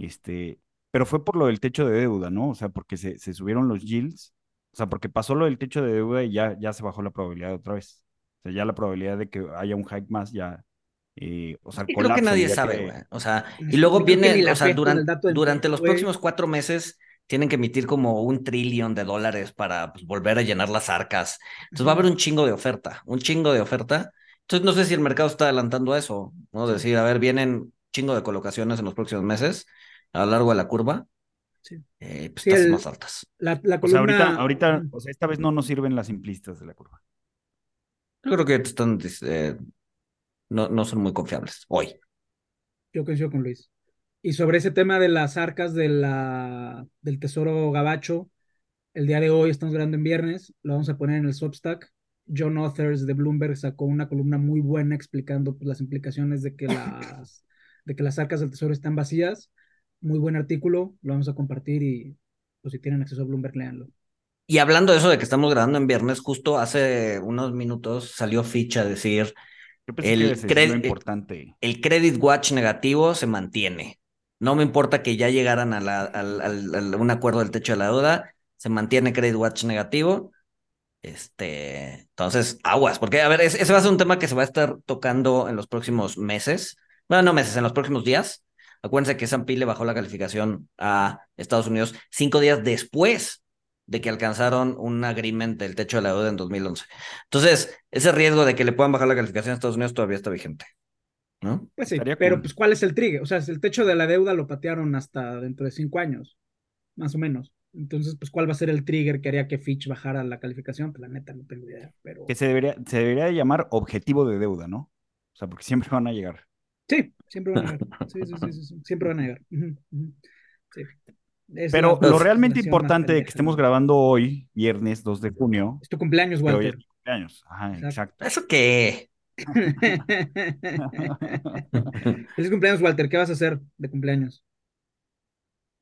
este, pero fue por lo del techo de deuda, ¿no? O sea, porque se, se subieron los yields, o sea, porque pasó lo del techo de deuda y ya, ya se bajó la probabilidad otra vez. O sea, ya la probabilidad de que haya un hike más ya, eh, o sea, el Y creo que nadie sabe, que- güey. O sea, y luego viene, o sea, durante PIB, los próximos cuatro meses tienen que emitir como un trillón de dólares para pues, volver a llenar las arcas. Entonces va a haber un chingo de oferta, un chingo de oferta. Entonces no sé si el mercado está adelantando a eso, ¿no? Decir, a ver, vienen chingo de colocaciones en los próximos meses a lo largo de la curva. Sí. Eh, pues Sí, tasas el- más altas. La, la O sea, ahorita, ahorita, o sea, esta vez no nos sirven las simplistas de la curva. Yo creo que están, eh, no, no son muy confiables hoy. Yo coincido con Luis. Y sobre ese tema de las arcas de la, del Tesoro Gabacho, el día de hoy estamos grabando en viernes, lo vamos a poner en el Substack. John Authors de Bloomberg sacó una columna muy buena explicando pues, las implicaciones de que las, de que las arcas del tesoro están vacías. Muy buen artículo, lo vamos a compartir y pues si tienen acceso a Bloomberg, leanlo. Y hablando de eso de que estamos grabando en viernes, justo hace unos minutos salió Fitch a decir El cre- importante. el credit watch negativo se mantiene. No me importa que ya llegaran a, la, al- un acuerdo del techo de la deuda, se mantiene credit watch negativo. Este, entonces, aguas, porque a ver, ese va a ser un tema que se va a estar tocando en los próximos meses. Bueno, no meses, en los próximos días. Acuérdense que S&P le bajó la calificación a Estados Unidos cinco días después de que alcanzaron un agreement del techo de la deuda en 2011. Entonces, ese riesgo de que le puedan bajar la calificación a Estados Unidos todavía está vigente. ¿No? Pues sí, Estaría pero pues ¿cuál es el trigger? O sea, el techo de la deuda lo patearon hasta dentro de cinco años, más o menos. Entonces, pues ¿cuál va a ser el trigger que haría que Fitch bajara la calificación? Pues la neta no tengo idea, pero Que se debería, se debería de llamar objetivo de deuda, ¿no? O sea, porque siempre van a llegar. Sí, siempre van a llegar. Sí, sí, sí, sí, sí, siempre van a llegar. Sí. Es Pero lo realmente importante de que estemos grabando hoy, viernes 2 de junio, Es tu cumpleaños, hoy Walter. es mi cumpleaños. Ajá, Exacto. exacto. ¿Eso qué? Feliz cumpleaños, Walter. ¿Qué vas a hacer de cumpleaños?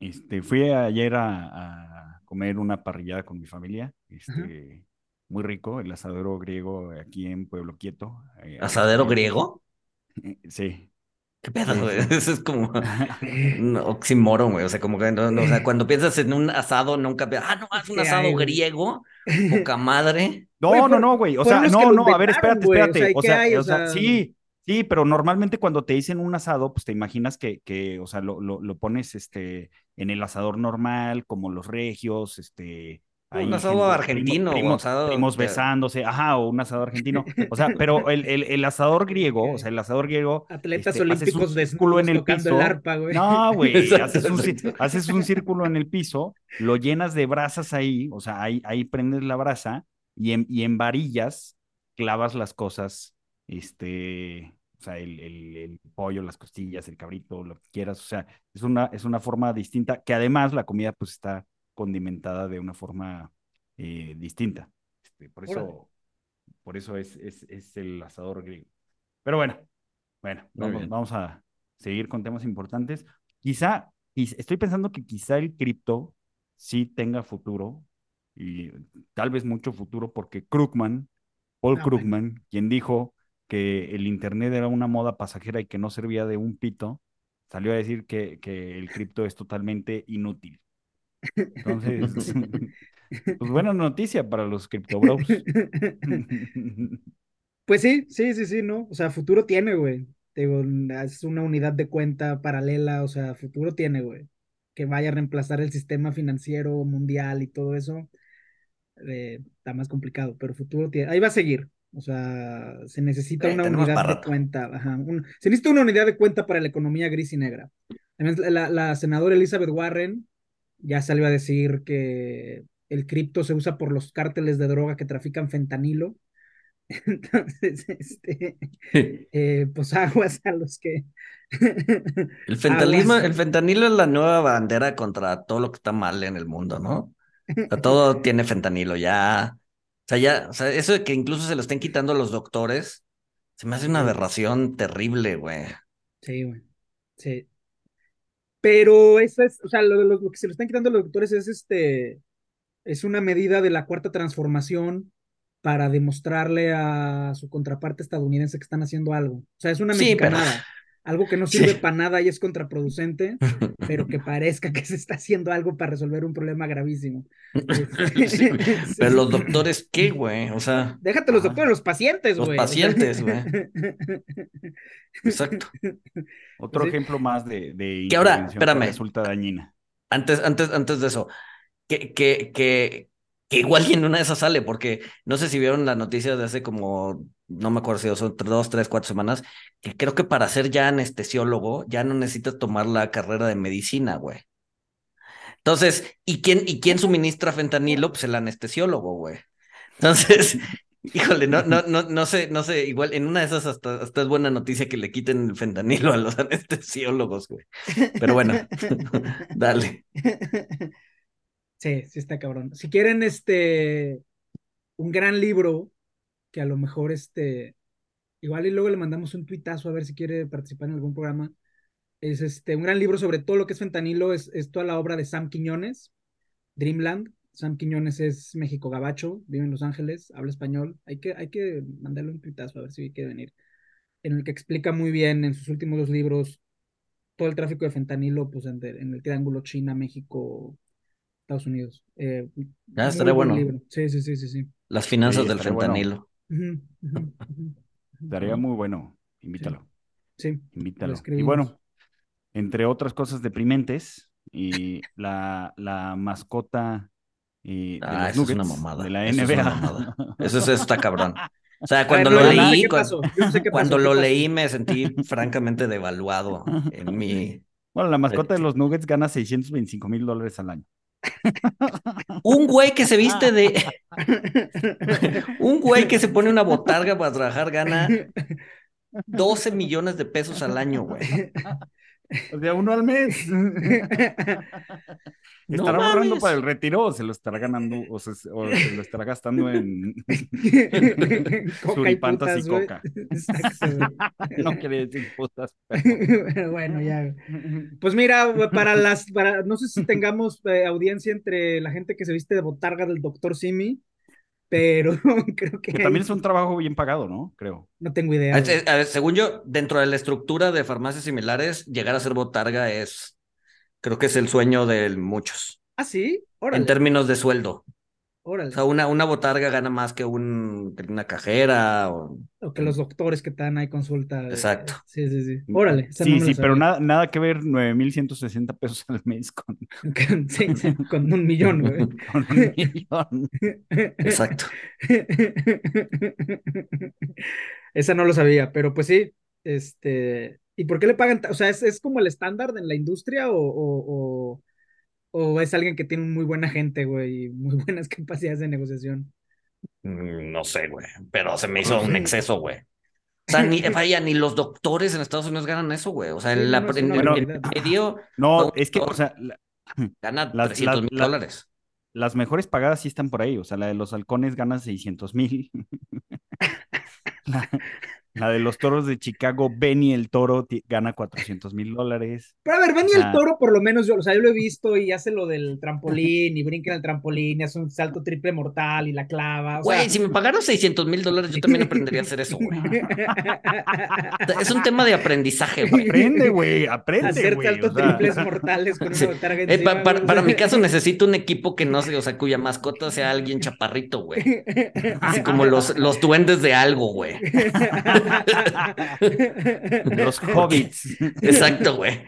Este, fui ayer a, a comer una parrillada con mi familia, este, muy rico, el asadero griego aquí en Pueblo Quieto. eh, ¿Asadero 500. griego? Eh, Sí. ¿Qué pedo, güey? sí. Eso es como un oxímoron, güey. O sea, como que no, no, o sea, cuando piensas en un asado, nunca piensas, ah, no, es un ¿Qué asado hay, güey? griego, poca madre. No, Güey, no, no, güey. O sea, no, no, a ver, espérate, güey. Espérate. sea, ¿y O sea, hay? o sea- sí, sí, pero normalmente cuando te dicen un asado, pues te imaginas que, que o sea, lo, lo, lo pones este, en el asador normal, como los regios, este. Un asado gente- argentino, primo- primo- asado primos besándose, ajá, o un asado argentino. O sea, pero el, el, el asador griego, o sea, el asador griego. Atletas este, haces un olímpicos círculo desnudos en el tocando piso. el arpa, güey. No, güey, un, haces un círculo en el piso, lo llenas de brasas ahí, o sea, ahí, ahí prendes la brasa y en, y en varillas clavas las cosas, este, o sea, el, el- el pollo, las costillas, el cabrito, lo que quieras, o sea, es una, es una forma distinta, que además la comida pues está condimentada de una forma eh, distinta. Este, por Órale. eso, por eso es, es, es el asador griego. Pero bueno, bueno, vamos, a seguir con temas importantes. Quizá, quiz- estoy pensando que quizá el cripto sí tenga futuro y tal vez mucho futuro porque Krugman, Paul Ah. Krugman, quien dijo que el Internet era una moda pasajera y que no servía de un pito, salió a decir que, que el cripto es totalmente inútil. Entonces, pues buena noticia para los cripto bros. Pues sí, sí, sí, sí, ¿no? O sea, futuro tiene, güey. Digo, es una unidad de cuenta paralela, o sea, futuro tiene, güey. Que vaya a reemplazar el sistema financiero mundial y todo eso, eh, está más complicado, pero futuro tiene. Ahí va a seguir. O sea, se necesita Eh, una unidad de cuenta. Ajá, un- se necesita una unidad de cuenta para la economía gris y negra. La, la senadora Elizabeth Warren ya salió a decir que el cripto se usa por los cárteles de droga que trafican fentanilo. Entonces, este, eh, pues aguas a los que. El Aguas. el fentanilo es la nueva bandera contra todo lo que está mal en el mundo, ¿no? O sea, todo tiene fentanilo, ya. O sea, ya, o sea, eso de que incluso se lo estén quitando a los doctores, se me hace una aberración terrible, güey. Sí, güey. Sí. Pero eso es, o sea, lo, lo- lo que se lo están quitando a los doctores es este, es una medida de la cuarta transformación para demostrarle a su contraparte estadounidense que están haciendo algo. O sea, es una Sí, mexicanada. Algo que no Sí. sirve para nada y es contraproducente, pero que parezca que se está haciendo algo para resolver un problema gravísimo. Sí, güey. Pero los doctores, ¿qué, güey? O sea, Déjate los Ajá. doctores, los pacientes, Los güey. Sea, pacientes, güey. exacto. Otro Sí. ejemplo más de, de Que ahora, espérame. resulta dañina. Antes, antes, antes de eso, que, que, que, que igual y en una de esas sale, porque no sé si vieron la noticia de hace como, no me acuerdo si son dos, tres, cuatro semanas, que creo que para ser ya anestesiólogo ya no necesitas tomar la carrera de medicina, güey. Entonces, ¿y quién, y quién suministra fentanilo? Pues el anestesiólogo, güey. Entonces, híjole, no, no, no, no sé, no sé, igual en una de esas hasta, hasta es buena noticia que le quiten el fentanilo a los anestesiólogos, güey. Pero bueno, dale. Sí, sí está cabrón. Si quieren, este, un gran libro, que a lo mejor, este, igual y luego le mandamos un tuitazo a ver si quiere participar en algún programa, Es este, un gran libro sobre todo lo que es fentanilo, es, es toda la obra de Sam Quiñones, Dreamland. Sam Quiñones es México Gabacho, vive en Los Ángeles, habla español. Hay que, hay que mandarle un pitazo a ver si quiere venir. En el que explica muy bien en sus últimos dos libros todo el tráfico de fentanilo pues, en, en el triángulo China, México, Estados Unidos. Eh, ah, estaría bueno. Libro. Sí, sí, sí, sí, sí. Las finanzas del fentanilo. Estaría muy bueno. Invítalo. Sí. Invítalo. Y bueno, entre otras cosas deprimentes, y la, la mascota de ah, los Nuggets, es una mamada. de la Eso NBA. es una mamada. Eso, es- está cabrón. O sea, cuando lo leí, cuando, cuando lo leí me sentí francamente devaluado en mi... Bueno, la mascota de los Nuggets gana 625 mil dólares al año. Un güey que se viste de... Un güey que se pone una botarga para trabajar gana 12 millones de pesos al año, güey. O sea, uno al mes. No ¿Estará ahorrando mames. para el retiro o se lo estará ganando o se, o se lo estará gastando en suripantas y putas, coca? Exacto, no quiere decir putas. Pero bueno, ya. Pues mira, para las, para, no sé si tengamos eh, audiencia entre la gente que se viste de botarga del doctor Simi, pero creo que, Que también es un trabajo bien pagado, ¿no? Creo. no tengo idea. Ver, según yo, dentro de la estructura de farmacias similares, llegar a ser botarga es, creo que es el sueño de muchos, Ah, sí, en términos de sueldo. Órale. O sea, una, una botarga gana más que, un, que una cajera. O... O que los doctores que te dan ahí consulta. eh, Exacto. Sí, sí, sí. Órale. esa no Sí, sí, pero nada, nada que ver 9.160 pesos al mes con, Sí, sí, con un millón, güey. con un millón. Exacto. Esa no lo sabía, pero pues sí, este, ¿y por qué le pagan? O sea, ¿es, es como el estándar en la industria o, o, o, o es alguien que tiene muy buena gente, güey, y muy buenas capacidades de negociación? Mm, No sé, güey, pero se me hizo un exceso, güey. O sea, ni, vaya, ni los doctores en Estados Unidos ganan eso, güey. O sea, Sí, la, no, en- barbaridad. medio No, es que, o sea, la- gana Las- 300 las- mil dólares. las mejores pagadas sí están por ahí. O sea, la de los halcones gana 600 mil. La, la de los toros de Chicago, Benny el toro, gana 400 mil dólares. Pero a ver, Benny sea- el Toro, por lo menos, yo, o sea, yo lo he visto y hace lo del trampolín y brinca en el trampolín y hace un salto triple mortal y la clava. O sea, Güey, si me pagaran 600 mil dólares, yo también aprendería a hacer eso, güey. Es un tema de aprendizaje, güey. Aprende, güey, aprende, hacer güey. saltos o sea, triples mortales con Sí. una Eh, pa- para mi caso necesito un equipo que no sé, o sea, cuya mascota sea alguien chaparrito, güey. Así como los, los duendes de algo, güey. Los hobbits. Exacto, güey.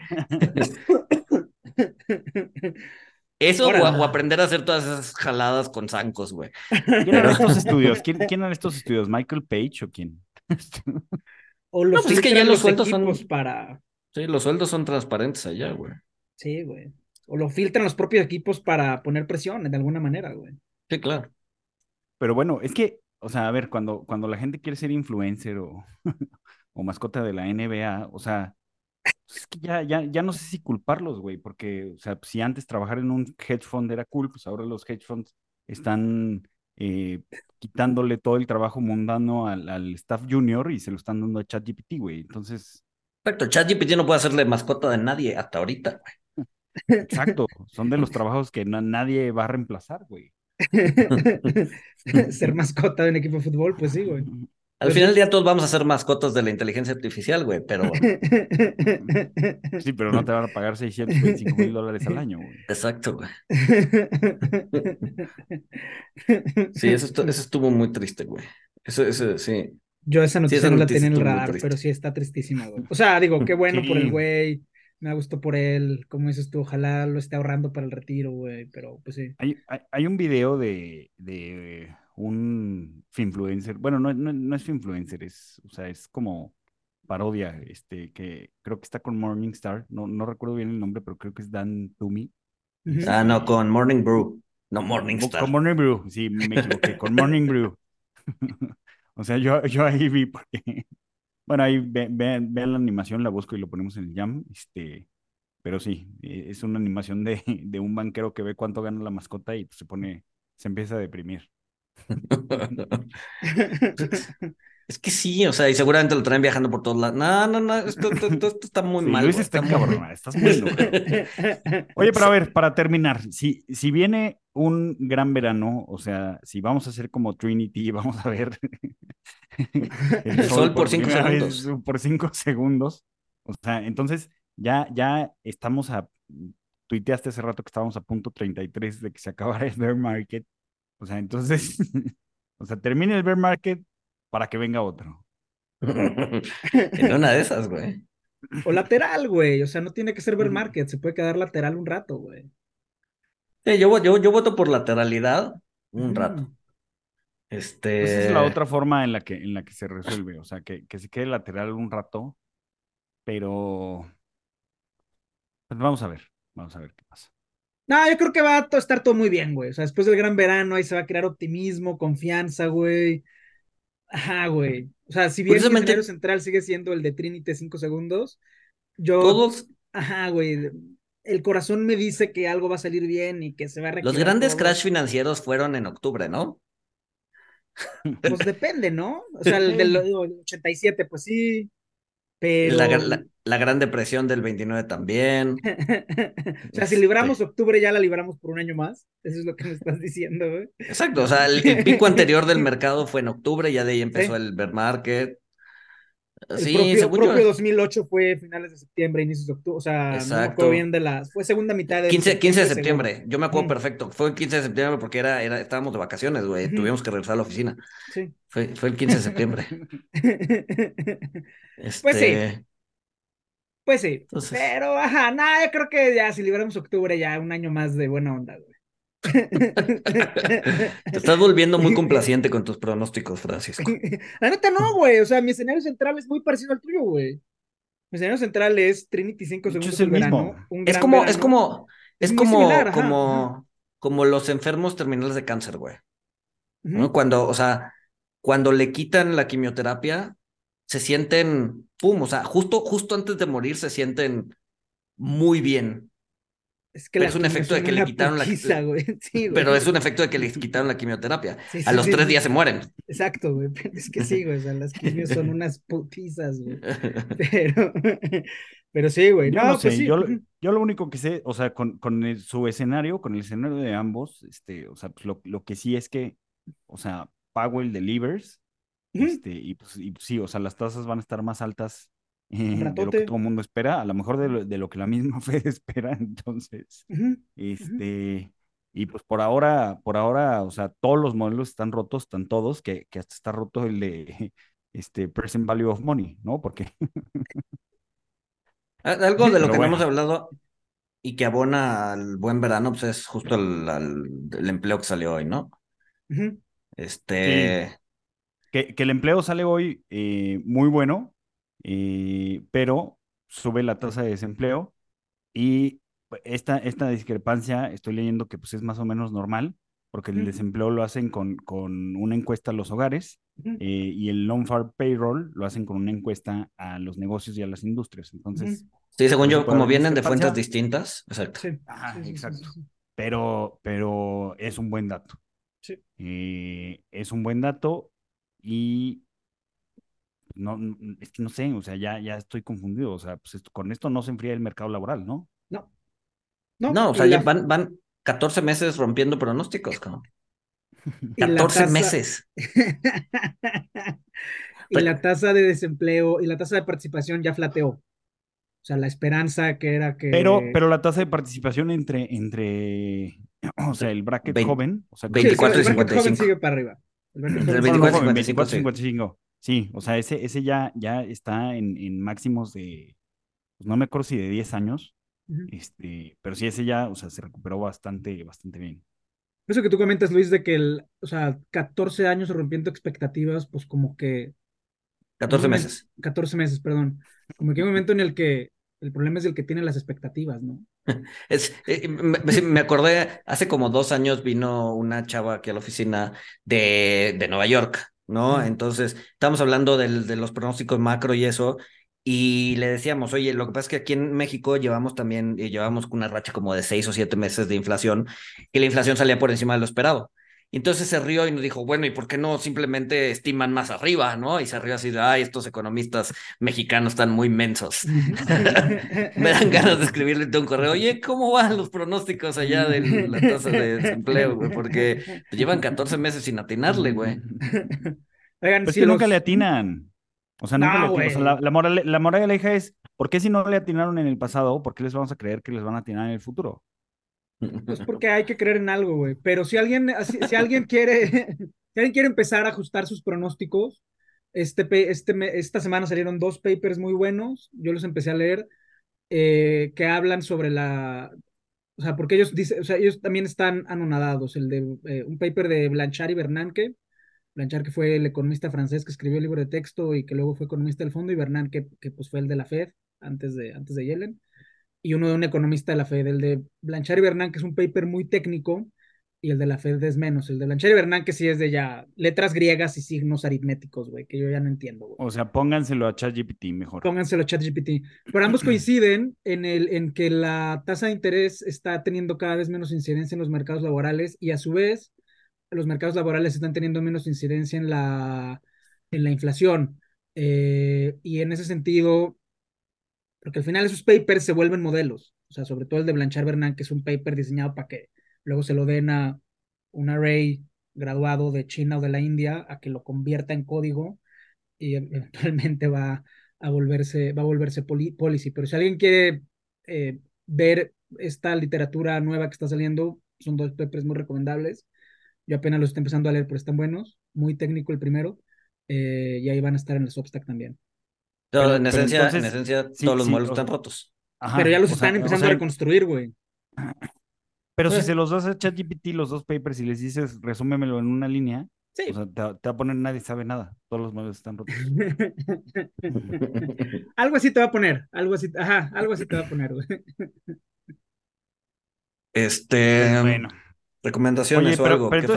Eso o, aprender a hacer todas esas jaladas con zancos, güey. ¿Quién eran estos estudios? ¿Quién, quién eran estos estudios? ¿Michael Page o quién? O los No, pues es que ya los sueldos son- para. Sí, los sueldos son transparentes allá, güey. Sí, güey. O lo filtran los propios equipos para poner presión de alguna manera, güey. Sí, claro. Pero bueno, es que, o sea, a ver, cuando, cuando la gente quiere ser influencer o, o mascota de la NBA, o sea, pues es que ya, ya, ya no sé si culparlos, güey, porque, o sea, si antes trabajar en un hedge fund era cool, pues ahora los hedge funds están eh, quitándole todo el trabajo mundano al, al staff junior y se lo están dando a ChatGPT, güey. Entonces, Perfecto, ChatGPT no puede hacerle mascota de nadie hasta ahorita, güey. exacto, son de los trabajos que na- nadie va a reemplazar, güey. Ser mascota de un equipo de fútbol, pues sí, güey. Al final del día todos vamos a ser mascotas de la inteligencia artificial, güey, pero Sí, pero no te van a pagar 625 mil dólares al año, güey. exacto, güey. Sí, eso, estu- eso estuvo muy triste, güey. Eso, eso, sí. Yo esa noticia esa no la tenía en el radar, pero sí está tristísima, güey. O sea, digo, qué bueno por el güey, me da gusto por él, como dices tú, ojalá lo esté ahorrando para el retiro, güey, pero pues sí. Hay, hay, hay un video de, de un finfluencer, bueno, no, no, no es finfluencer, es, o sea, es como parodia, este, que creo que está con Morningstar, no, no recuerdo bien el nombre, pero creo que es Dan Toomey. Ujú. Ah, no, con Morning Brew. No, Morningstar. con Morning Brew, sí, me equivoqué, con Morning Brew. O sea, yo, yo ahí vi, porque, bueno, ahí ve- vean, vean la animación, la busco y lo ponemos en el jam, este, pero sí, eh, es una animación de, de un banquero que ve cuánto gana la mascota y pues, se pone, se empieza a deprimir. Es que sí, o sea, y seguramente lo traen viajando por todos lados. No, no, no, esto, esto, esto- esto está muy Sí, mal. Luis está muy- cabrón, estás muy loco. Oye, pero a ver, para terminar, si, si viene un gran verano, o sea, si vamos a hacer como Trinity, vamos a ver el, sol por cinco vez segundos. por cinco segundos, o sea, entonces ya, ya estamos a, tuiteaste hace rato que estábamos a punto 33 de que se acabara el bear market, o sea, entonces, o sea, termine el bear market para que venga otro. en una de esas, güey. O lateral, güey. O sea, no tiene que ser bear Ujú. market. Se puede quedar lateral un rato, güey. Sí, yo, yo, yo voto por lateralidad un rato. Este. Pues esa es la otra forma en la que, en la que se resuelve, o sea, que, que se quede lateral un rato, pero pues vamos a ver, vamos a ver qué pasa. No, yo creo que va a to- estar todo muy bien, güey. O sea, después del gran verano ahí se va a crear optimismo, confianza, güey. Ajá, güey. O sea, si bien Curiosamente- escenario central sigue siendo el de Trinity 5 segundos, yo, Todos ajá, güey. El corazón me dice que algo va a salir bien y que se va a los grandes todo. crash financieros fueron en octubre, ¿no? Pues depende, ¿no? O sea, el del el 87, pues sí. Pero. La, la- la Gran Depresión del 29 también. o sea, si libramos octubre, ya la libramos por un año más. Eso es lo que me estás diciendo, güey. Exacto, o sea, el, el pico anterior del mercado fue en octubre, ya de ahí empezó Sí. el bear market. El Sí, propio, según yo, propio 2008 fue finales de septiembre, inicios de octubre. O sea, no me acuerdo bien de las. Fue segunda mitad de 15, 15 de septiembre, yo me acuerdo perfecto, fue el 15 de septiembre porque era, era, estábamos de vacaciones, güey, tuvimos que regresar a la oficina. Sí. Fue, fue el 15 de septiembre. Pues sí. Este, pues sí. Entonces- Pero, ajá, nada, yo creo que ya si libramos octubre, ya un año más de buena onda, güey. Te estás volviendo muy complaciente con tus pronósticos, Francisco. La neta no, güey. O sea, mi escenario central es muy parecido al tuyo, güey. Mi escenario central es Trinity 5 De hecho, segundos es el verano. mismo. un Es gran como, es como, es muy como, similar, como, ajá. como los enfermos terminales de cáncer, güey. Cuando, o sea, cuando le quitan la quimioterapia, se sienten, pum, o sea, justo, justo antes de morir se sienten muy bien. Es que Pero es un efecto de que le quitaron la- güey. Sí, güey. Pero es un efecto de que les quitaron la quimioterapia. Sí, A los sí, tres sí. días se mueren. Exacto, güey. Es que sí, güey. O sea, las quimios son unas putizas, güey. Pero, pero sí, güey. Yo No, sé, pues sí. yo, yo lo único que sé, o sea, con, con el- su escenario, con el escenario de ambos, este, o sea, pues lo, lo que sí es que, o sea, Powell delivers, este, y pues, y pues sí, o sea, las tasas van a estar más altas eh, de lo que todo el mundo espera, a lo mejor de lo, de lo que la misma Fed espera, entonces, este, y pues por ahora, por ahora, o sea, todos los modelos están rotos, están todos, que, que hasta está roto el de, este, present value of money, ¿no? Porque Algo de lo Pero que no hemos hablado y que abona al buen verano, pues es justo el, al- el empleo que salió hoy, ¿no? Este, Que, que el empleo sale hoy eh, muy bueno, eh, pero sube la tasa de desempleo y esta, esta discrepancia estoy leyendo que pues es más o menos normal, porque el Ujú. desempleo lo hacen con, con una encuesta a los hogares Ujú. eh, y el non-farm payroll lo hacen con una encuesta a los negocios y a las industrias. Entonces, Ujú. sí, según Pues yo, como vienen de fuentes distintas, exacto. Sí. Ajá, Sí, sí, sí, exacto. sí, sí. pero, pero es un buen dato. Sí. Eh, es un buen dato y no, no- es que no sé, o sea, ya, ya estoy confundido. O sea, pues esto- con esto no se enfría el mercado laboral, ¿no? No. No, No, o y sea, la- ya van, van 14 meses rompiendo pronósticos, y la 14 tasa- meses. y la tasa de desempleo y la tasa de participación ya flateó. O sea, la esperanza que era que. Pero, pero la tasa de participación entre, entre, o sea, el bracket Vein- joven, o sea, Sí, 24 y el bracket joven 55. sigue para arriba. El bracket Entre joven el No, no, 24 y joven, 55, 24 sí. 55. Sí, o sea, ese, ese ya, ya está en, en máximos de, pues no me acuerdo si de 10 años, este, pero sí, ese ya, o sea, se recuperó bastante, bastante bien. Eso que tú comentas, Luis, de que el, o sea, 14 años rompiendo expectativas, pues como que 14 un momen- meses. 14 meses, perdón. Como que hay un momento en el que el problema es el que tiene las expectativas, ¿no? Es, eh, me, me- me acordé, hace como dos años vino una chava aquí a la oficina de, de Nueva York, ¿no? Entonces, estábamos hablando del- de los pronósticos macro y eso, y le decíamos, oye, lo que pasa es que aquí en México llevamos también, eh, llevamos una racha como de seis o siete meses de inflación, y la inflación salía por encima de lo esperado. Y entonces se rió y nos dijo, bueno, ¿y por qué no simplemente estiman más arriba, no? Y se rió así de, ay, estos economistas mexicanos están muy mensos. Me dan ganas de escribirle un correo, oye, ¿cómo van los pronósticos allá de la tasa de desempleo, güey? Porque llevan 14 meses sin atinarle, güey. Oigan, pues si que nunca le atinan. O sea, nunca le atinan. O sea, la, la, moral, la moral de la hija es, ¿por qué si no le atinaron en el pasado, por qué les vamos a creer que les van a atinar en el futuro? Pues porque hay que creer en algo, güey. Pero si alguien, si, alguien quiere, si alguien quiere empezar a ajustar sus pronósticos, este, este, esta semana salieron dos papers muy buenos. Yo los empecé a leer eh, que hablan sobre la, o sea, porque ellos dicen, o sea, ellos también están anonadados. El de eh, un paper de Blanchard y Bernanke. Blanchard que fue el economista francés que escribió el libro de texto y que luego fue economista del fondo y Bernanke que, que pues fue el de la Fed antes de antes de Yellen y uno de un economista de la Fed, el de Blanchard y Bernán, que es un paper muy técnico, y el de la Fed es menos. El de Blanchard y Bernán, que sí es de ya letras griegas y signos aritméticos, güey, que yo ya no entiendo, güey. O sea, pónganselo a ChatGPT mejor. Pónganselo a ChatGPT. Pero ambos coinciden en, el, en que la tasa de interés está teniendo cada vez menos incidencia en los mercados laborales y a su vez los mercados laborales están teniendo menos incidencia en la, en la inflación. Eh, y en ese sentido, porque al final esos papers se vuelven modelos, o sea, sobre todo el de Blanchard Bernán, que es un paper diseñado para que luego se lo den a un array graduado de China o de la India a que lo convierta en código y eventualmente va a volverse, va a volverse policy. Pero si alguien quiere eh, ver esta literatura nueva que está saliendo, son dos papers muy recomendables. Yo apenas los estoy empezando a leer, pero están buenos. Muy técnico el primero. Eh, y ahí van a estar en el Substack también en, esencia, en esencia, todos los modelos están rotos. pero ya los están empezando a reconstruir, güey. Pero si se los das a ChatGPT los dos papers y les dices, resúmemelo en una línea, o sea, te, va a poner nadie sabe nada. Todos los modelos están rotos. algo así te va a poner, algo así, ajá, algo así te va a poner, güey. Este, pues bueno. recomendaciones o algo. Pero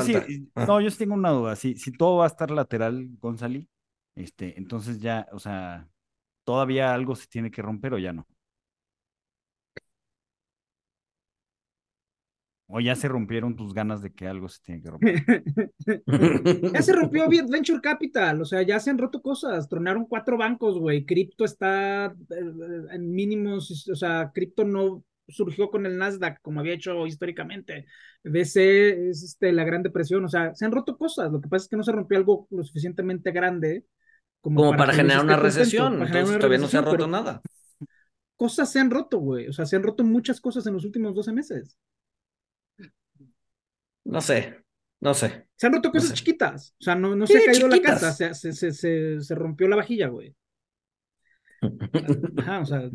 ah. no, yo tengo una duda. Si, si todo va a estar lateral, Gonzali, este, entonces ya, o sea, todavía algo se tiene que romper o ya no. O ya se rompieron tus ganas de que algo se tiene que romper. ya se rompió Venture Capital, o sea, ya se han roto cosas, tronaron cuatro bancos, güey. Cripto está eh, en mínimos, o sea, cripto no surgió con el Nasdaq como había hecho históricamente. BC es este, la gran depresión, o sea, se han roto cosas. Lo que pasa es que no se rompió algo lo suficientemente grande como, para, generar una recesión. Entonces todavía no se ha roto nada. Cosas se han roto, güey. O sea, se han roto muchas cosas en los últimos 12 meses. No sé, no sé. Se han roto cosas chiquitas. O sea, no, no se ha caído la casa, se, se, se, se, rompió la vajilla, güey. Ajá, o sea.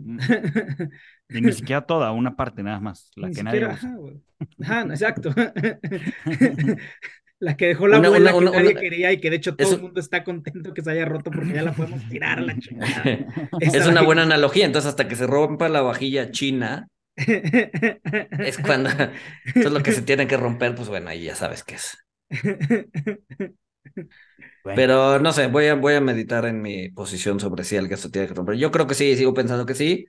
y ni siquiera toda, una parte nada más. La que nadie. Ajá, ajá, exacto la que dejó la abuela que nadie quería y que de hecho todo el mundo está contento que se haya roto porque ya la podemos tirar la chingada. es una buena analogía, entonces hasta que se rompa la vajilla china es cuando eso es lo que se tiene que romper, pues bueno, ahí ya sabes qué es. Pero no sé, voy a, voy a meditar en mi posición sobre si el se tiene que romper. Yo creo que sí, sigo pensando que sí.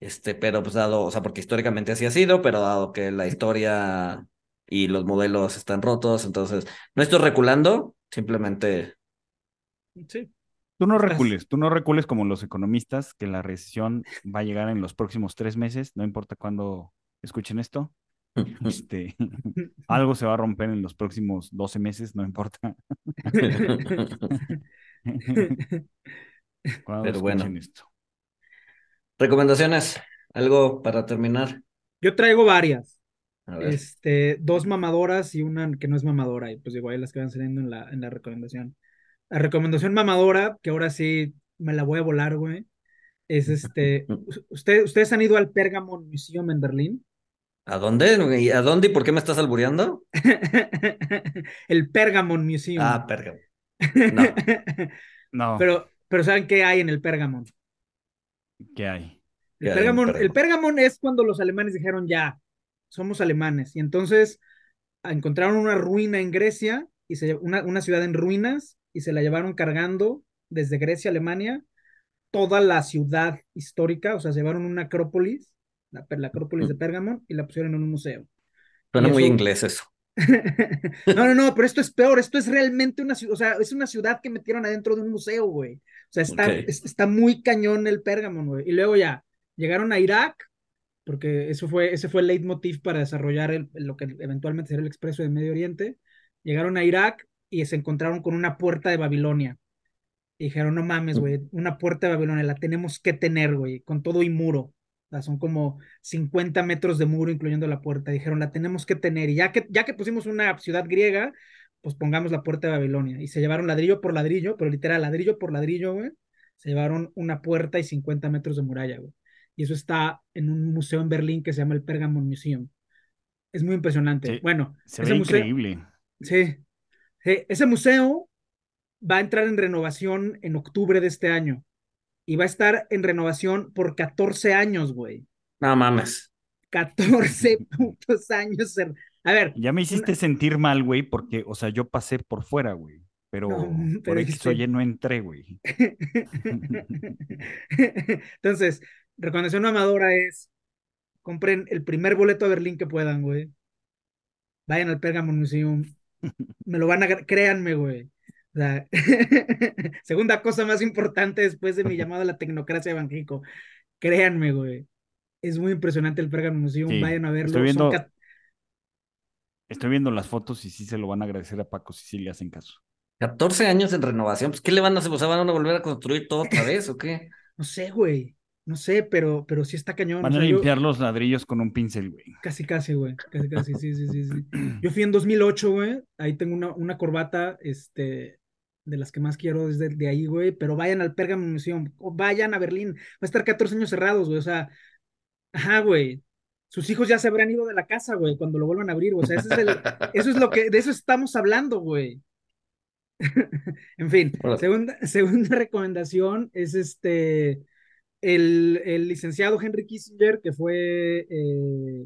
Este, pero pues dado, o sea, porque históricamente así ha sido, pero dado que la historia y los modelos están rotos, entonces no estoy reculando, simplemente... Sí. Tú no recules, tú no recules como los economistas, que la recesión va a llegar en los próximos tres meses, no importa cuándo escuchen esto. Este, algo se va a romper en los próximos 12 meses, no importa. Pero bueno. Esto. Recomendaciones, algo para terminar. Yo traigo varias. Este, dos mamadoras y una que no es mamadora, y pues igual las que van saliendo en la, en la recomendación. La recomendación mamadora, que ahora sí me la voy a volar, güey, es este, ¿usted, ¿ustedes han ido al Pergamon Museum en Berlín? ¿A dónde? ¿A dónde y por qué me estás albureando? el Pergamon Museum. Ah, Pergamon. No. no. Pero, pero ¿saben qué hay en el Pergamon? ¿Qué hay? El, Pergamon, el Pergamon es cuando los alemanes dijeron ya, somos alemanes. Y entonces encontraron una ruina en Grecia, y se, una, una ciudad en ruinas, y se la llevaron cargando desde Grecia a Alemania, toda la ciudad histórica, o sea, se llevaron una acrópolis, la, la acrópolis de Pergamon, y la pusieron en un museo. Suena muy inglés eso. No, no, no, pero esto es peor, esto es realmente una ciudad, o sea, es una ciudad que metieron adentro de un museo, güey. O sea, está, es- está muy cañón el Pérgamo, güey. Y luego ya, llegaron a Irak, porque eso fue, ese fue el leitmotiv para desarrollar el- lo que eventualmente será el Expreso de Medio Oriente. Llegaron a Irak y se encontraron con una puerta de Babilonia. Y dijeron, no mames, güey, una puerta de Babilonia, la tenemos que tener, güey, con todo y muro. O sea, son como 50 metros de muro, incluyendo la puerta. Dijeron, la tenemos que tener. Y ya que, ya que pusimos una ciudad griega, pues pongamos la puerta de Babilonia. Y se llevaron ladrillo por ladrillo, pero literal, ladrillo por ladrillo, güey. Se llevaron una puerta y 50 metros de muralla, güey. Y eso está en un museo en Berlín que se llama el Pergamon Museum. Es muy impresionante. Sí, bueno, Se ese ve museo, increíble. Sí. Sí, ese museo va a entrar en renovación en octubre de este año. Y va a estar en renovación por 14 años, güey. No mames. 14 putos años. en- A ver, Ya me hiciste sentir mal, güey, porque, o sea, yo pasé por fuera, güey. Pero, No, por pero X o Y no entré, güey. entonces, recomendación mamadora es compren el primer boleto a Berlín que puedan, güey. Vayan al Pergamon Museum. Me lo van a, créanme, güey. O sea, segunda cosa más importante después de mi llamado a la tecnocracia evangélico. Créanme, güey. Es muy impresionante el Pergamon Museum. Sí, Vayan a verlo. estoy viendo- cat- Estoy viendo las fotos y sí se lo van a agradecer a Paco si sí le hacen caso. 14 años en renovación. Pues, ¿qué le van a hacer? O sea, ¿van a volver a construir todo otra vez o qué? No sé, güey. No sé, pero, pero sí está cañón. Van O a yo- limpiar los ladrillos con un pincel, güey. Casi, casi, güey. Casi, casi, sí, sí, sí, sí. Yo fui en 2008, güey. Ahí tengo una, una corbata, este, de las que más quiero desde de ahí, güey. Pero vayan al Pergamon Museum, o vayan a Berlín. Va a estar 14 años cerrados, güey. O sea, ajá, güey. Sus hijos ya se habrán ido de la casa, güey, cuando lo vuelvan a abrir. O sea, ese es el, eso es lo que, de eso estamos hablando, güey. En fin, segunda, segunda recomendación es este, el, el licenciado Henry Kissinger, que fue eh,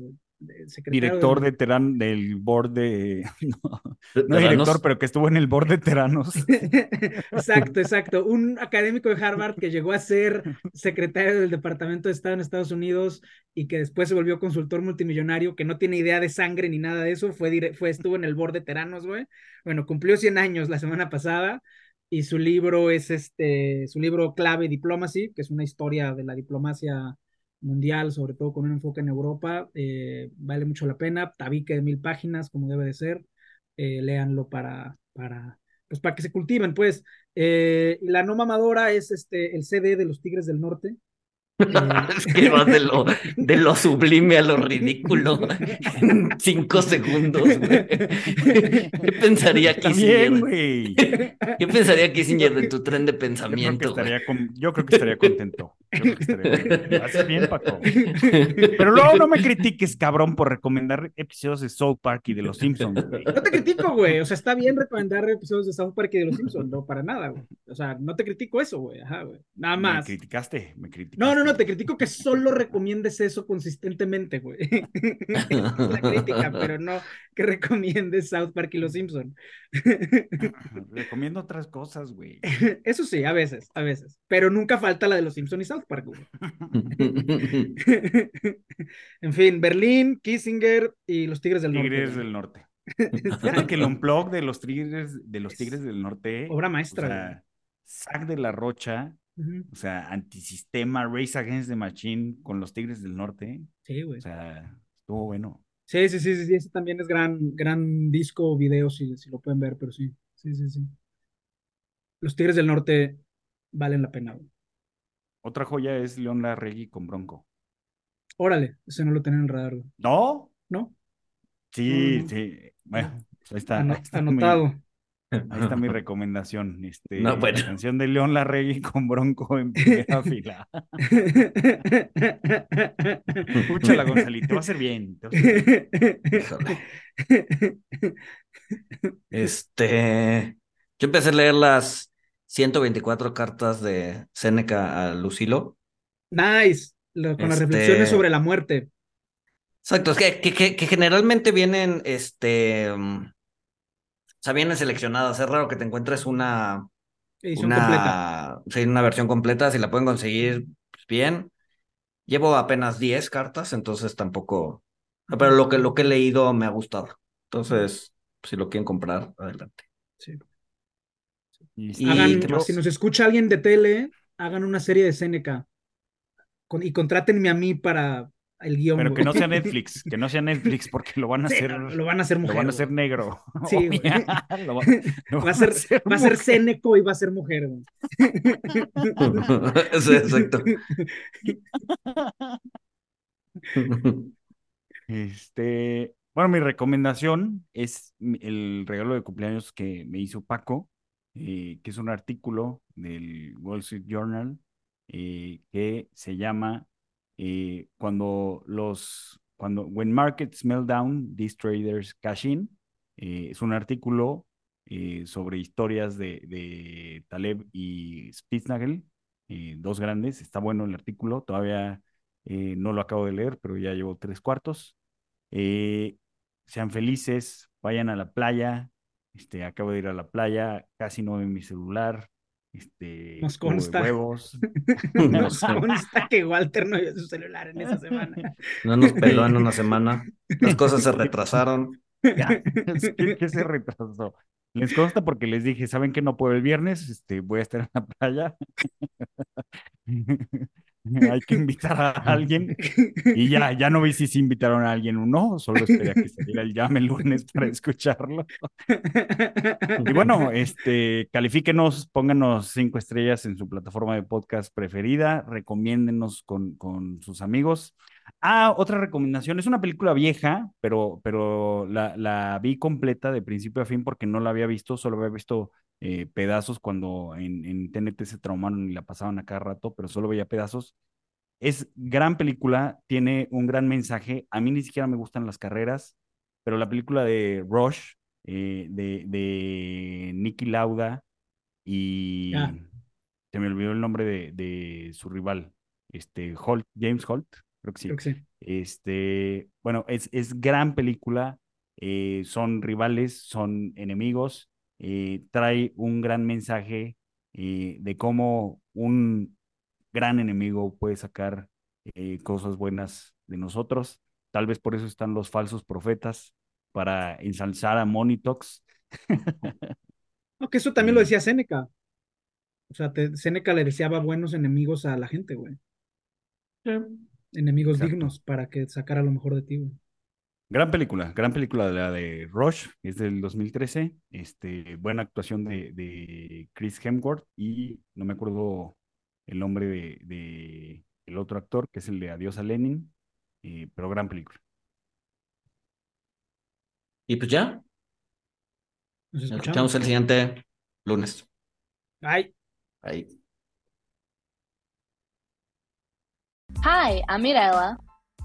secretario Director del- de Terán del board de. No, ¿De- no de director, pero que estuvo en el board de Teranos. Exacto, exacto. Un académico de Harvard que llegó a ser secretario del Departamento de Estado en Estados Unidos y que después se volvió consultor multimillonario, que no tiene idea de sangre ni nada de eso, fue, fue estuvo en el board de Teranos, güey. Bueno, cumplió 100 años la semana pasada y su libro es este, su libro clave Diplomacy, que es una historia de la diplomacia mundial, sobre todo con un enfoque en Europa. eh, vale mucho la pena. Tabique de mil páginas, como debe de ser. Eh, léanlo para, para, pues para que se cultiven, pues. Eh, la no mamadora es este, el CD de los Tigres del Norte. Eh, Es que vas de lo, de lo sublime a lo ridículo en cinco segundos, güey. ¿Qué pensaría Kissinger? ¿Qué pensaría Kissinger de tu tren de pensamiento, creo que estaría. Yo creo que estaría contento. Haces bien, Paco. Pero luego no me critiques, cabrón, por recomendar episodios de South Park y de Los Simpsons, güey. No te critico, güey. O sea, está bien recomendar episodios de South Park y de Los Simpsons, no para nada, güey. O sea, no te critico eso, güey. Ajá, güey. Nada Me más. criticaste, me criticaste. No, no, no, te critico que solo recomiendes eso consistentemente, güey. La crítica, pero no que recomiendes South Park y Los Simpsons. Recomiendo otras cosas, güey. Eso sí, a veces, a veces. Pero nunca falta la de Los Simpsons y South Park, güey. En fin, Berlín, Kissinger y los Tigres del Norte. Tigres del Norte. Fíjate que el unplug de los Tigres, de los Tigres del Norte, Obra o maestra, sea, Zack de la Rocha, o sea, antisistema, Race Against the Machine con los Tigres del Norte, Sí, güey. o sea, estuvo bueno. Sí, sí, sí, sí, sí, ese también es gran, gran disco o video, si, si lo pueden ver, pero sí, sí, sí, sí. Los Tigres del Norte valen la pena, güey. Otra joya es León Larregui con Bronco. Órale, ese no lo tenía en el radar, güey. ¿No? ¿No? Sí, No. sí. Bueno, pues ahí está. Ano- ahí está mi- anotado. ahí está mi recomendación. Este, No, bueno. La canción de León Larregui con Bronco en primera fila. Escúchala, Gonzalito, te va a hacer bien. te va a hacer bien. Este, yo empecé a leer las 124 cartas de Séneca a Lucilo. Nice, lo- con las Este- reflexiones sobre la muerte. Exacto, es que, que, que- generalmente vienen, este, mm, o sea, vienen seleccionadas. Es raro que te encuentres una, Edición completa. una, sí, una versión completa. Si la pueden conseguir, pues bien. Llevo apenas 10 cartas, entonces tampoco, pero lo que, lo que he leído me ha gustado. Entonces, si lo quieren comprar, adelante. Sí. Y, Hagan, yo- si nos escucha alguien de tele, hagan una serie de Seneca. Con- y contrátenme a mí para el guion. pero güey. que no sea Netflix, que no sea Netflix porque lo van a Sí, hacer, lo van a hacer lo mujer. van a hacer negro. Sí, güey. lo, va- lo Va a ser, va a ser. Seneco y va a ser mujer. güey. Sí, exacto. Este, bueno, mi recomendación es el regalo de cumpleaños que me hizo Paco, eh, que es un artículo del Wall Street Journal eh, que se llama eh, cuando los cuando when markets melt down, these traders cash in. Eh, es un artículo sobre historias de, Taleb y Spitznagel, dos grandes. Está bueno el artículo, todavía no lo acabo de leer, pero ya llevo tres cuartos. Sean felices, vayan a la playa. Este, acabo de ir a la playa, casi no veo mi celular. Este, Nos consta. huevos. Nos consta que Walter no vio su celular en esa semana. No nos peló en una semana. Las cosas se retrasaron. Ya, es que, que se retrasó. Les consta porque les dije, ¿saben que no puedo el viernes? Este, voy a estar en la playa. Hay que invitar a alguien. Y ya, ya no vi si invitaron a alguien o no, solo esperé a que saliera el llame el lunes para escucharlo. Y bueno, este, califíquenos, pónganos cinco estrellas en su plataforma de podcast preferida, recomiéndennos con, con sus amigos. Ah, otra recomendación, es una película vieja, pero, pero la, la vi completa de principio a fin porque no la había visto, solo había visto eh, pedazos cuando en, en TNT se traumaron y la pasaban a cada rato, pero solo veía pedazos. Es gran película, tiene un gran mensaje. A mí ni siquiera me gustan las carreras, pero la película de Rush, eh, de, de Nicky Lauda y Ah. se me olvidó el nombre de, de su rival, este Holt, James Holt, creo que sí. Creo que sí. Este, bueno, es, es gran película, eh, son rivales, son enemigos, eh, trae un gran mensaje eh, de cómo un gran enemigo puede sacar eh, cosas buenas de nosotros. Tal vez por eso están los falsos profetas, para ensalzar a Monitox. No, que eso también lo Y- decía Seneca. O sea, te- Seneca le deseaba buenos enemigos a la gente, güey. Enemigos Exacto. dignos para que sacara lo mejor de ti, güey. Gran película, gran película de la de Rush, es del 2013. Este, buena actuación de, de Chris Hemsworth y no me acuerdo el nombre de, de el otro actor, que es el de Adiós a Lenin, eh, pero gran película. Y pues ya, Nos nos escuchamos. escuchamos el siguiente lunes. Ay. Ahí. Hi, I'm Mirella.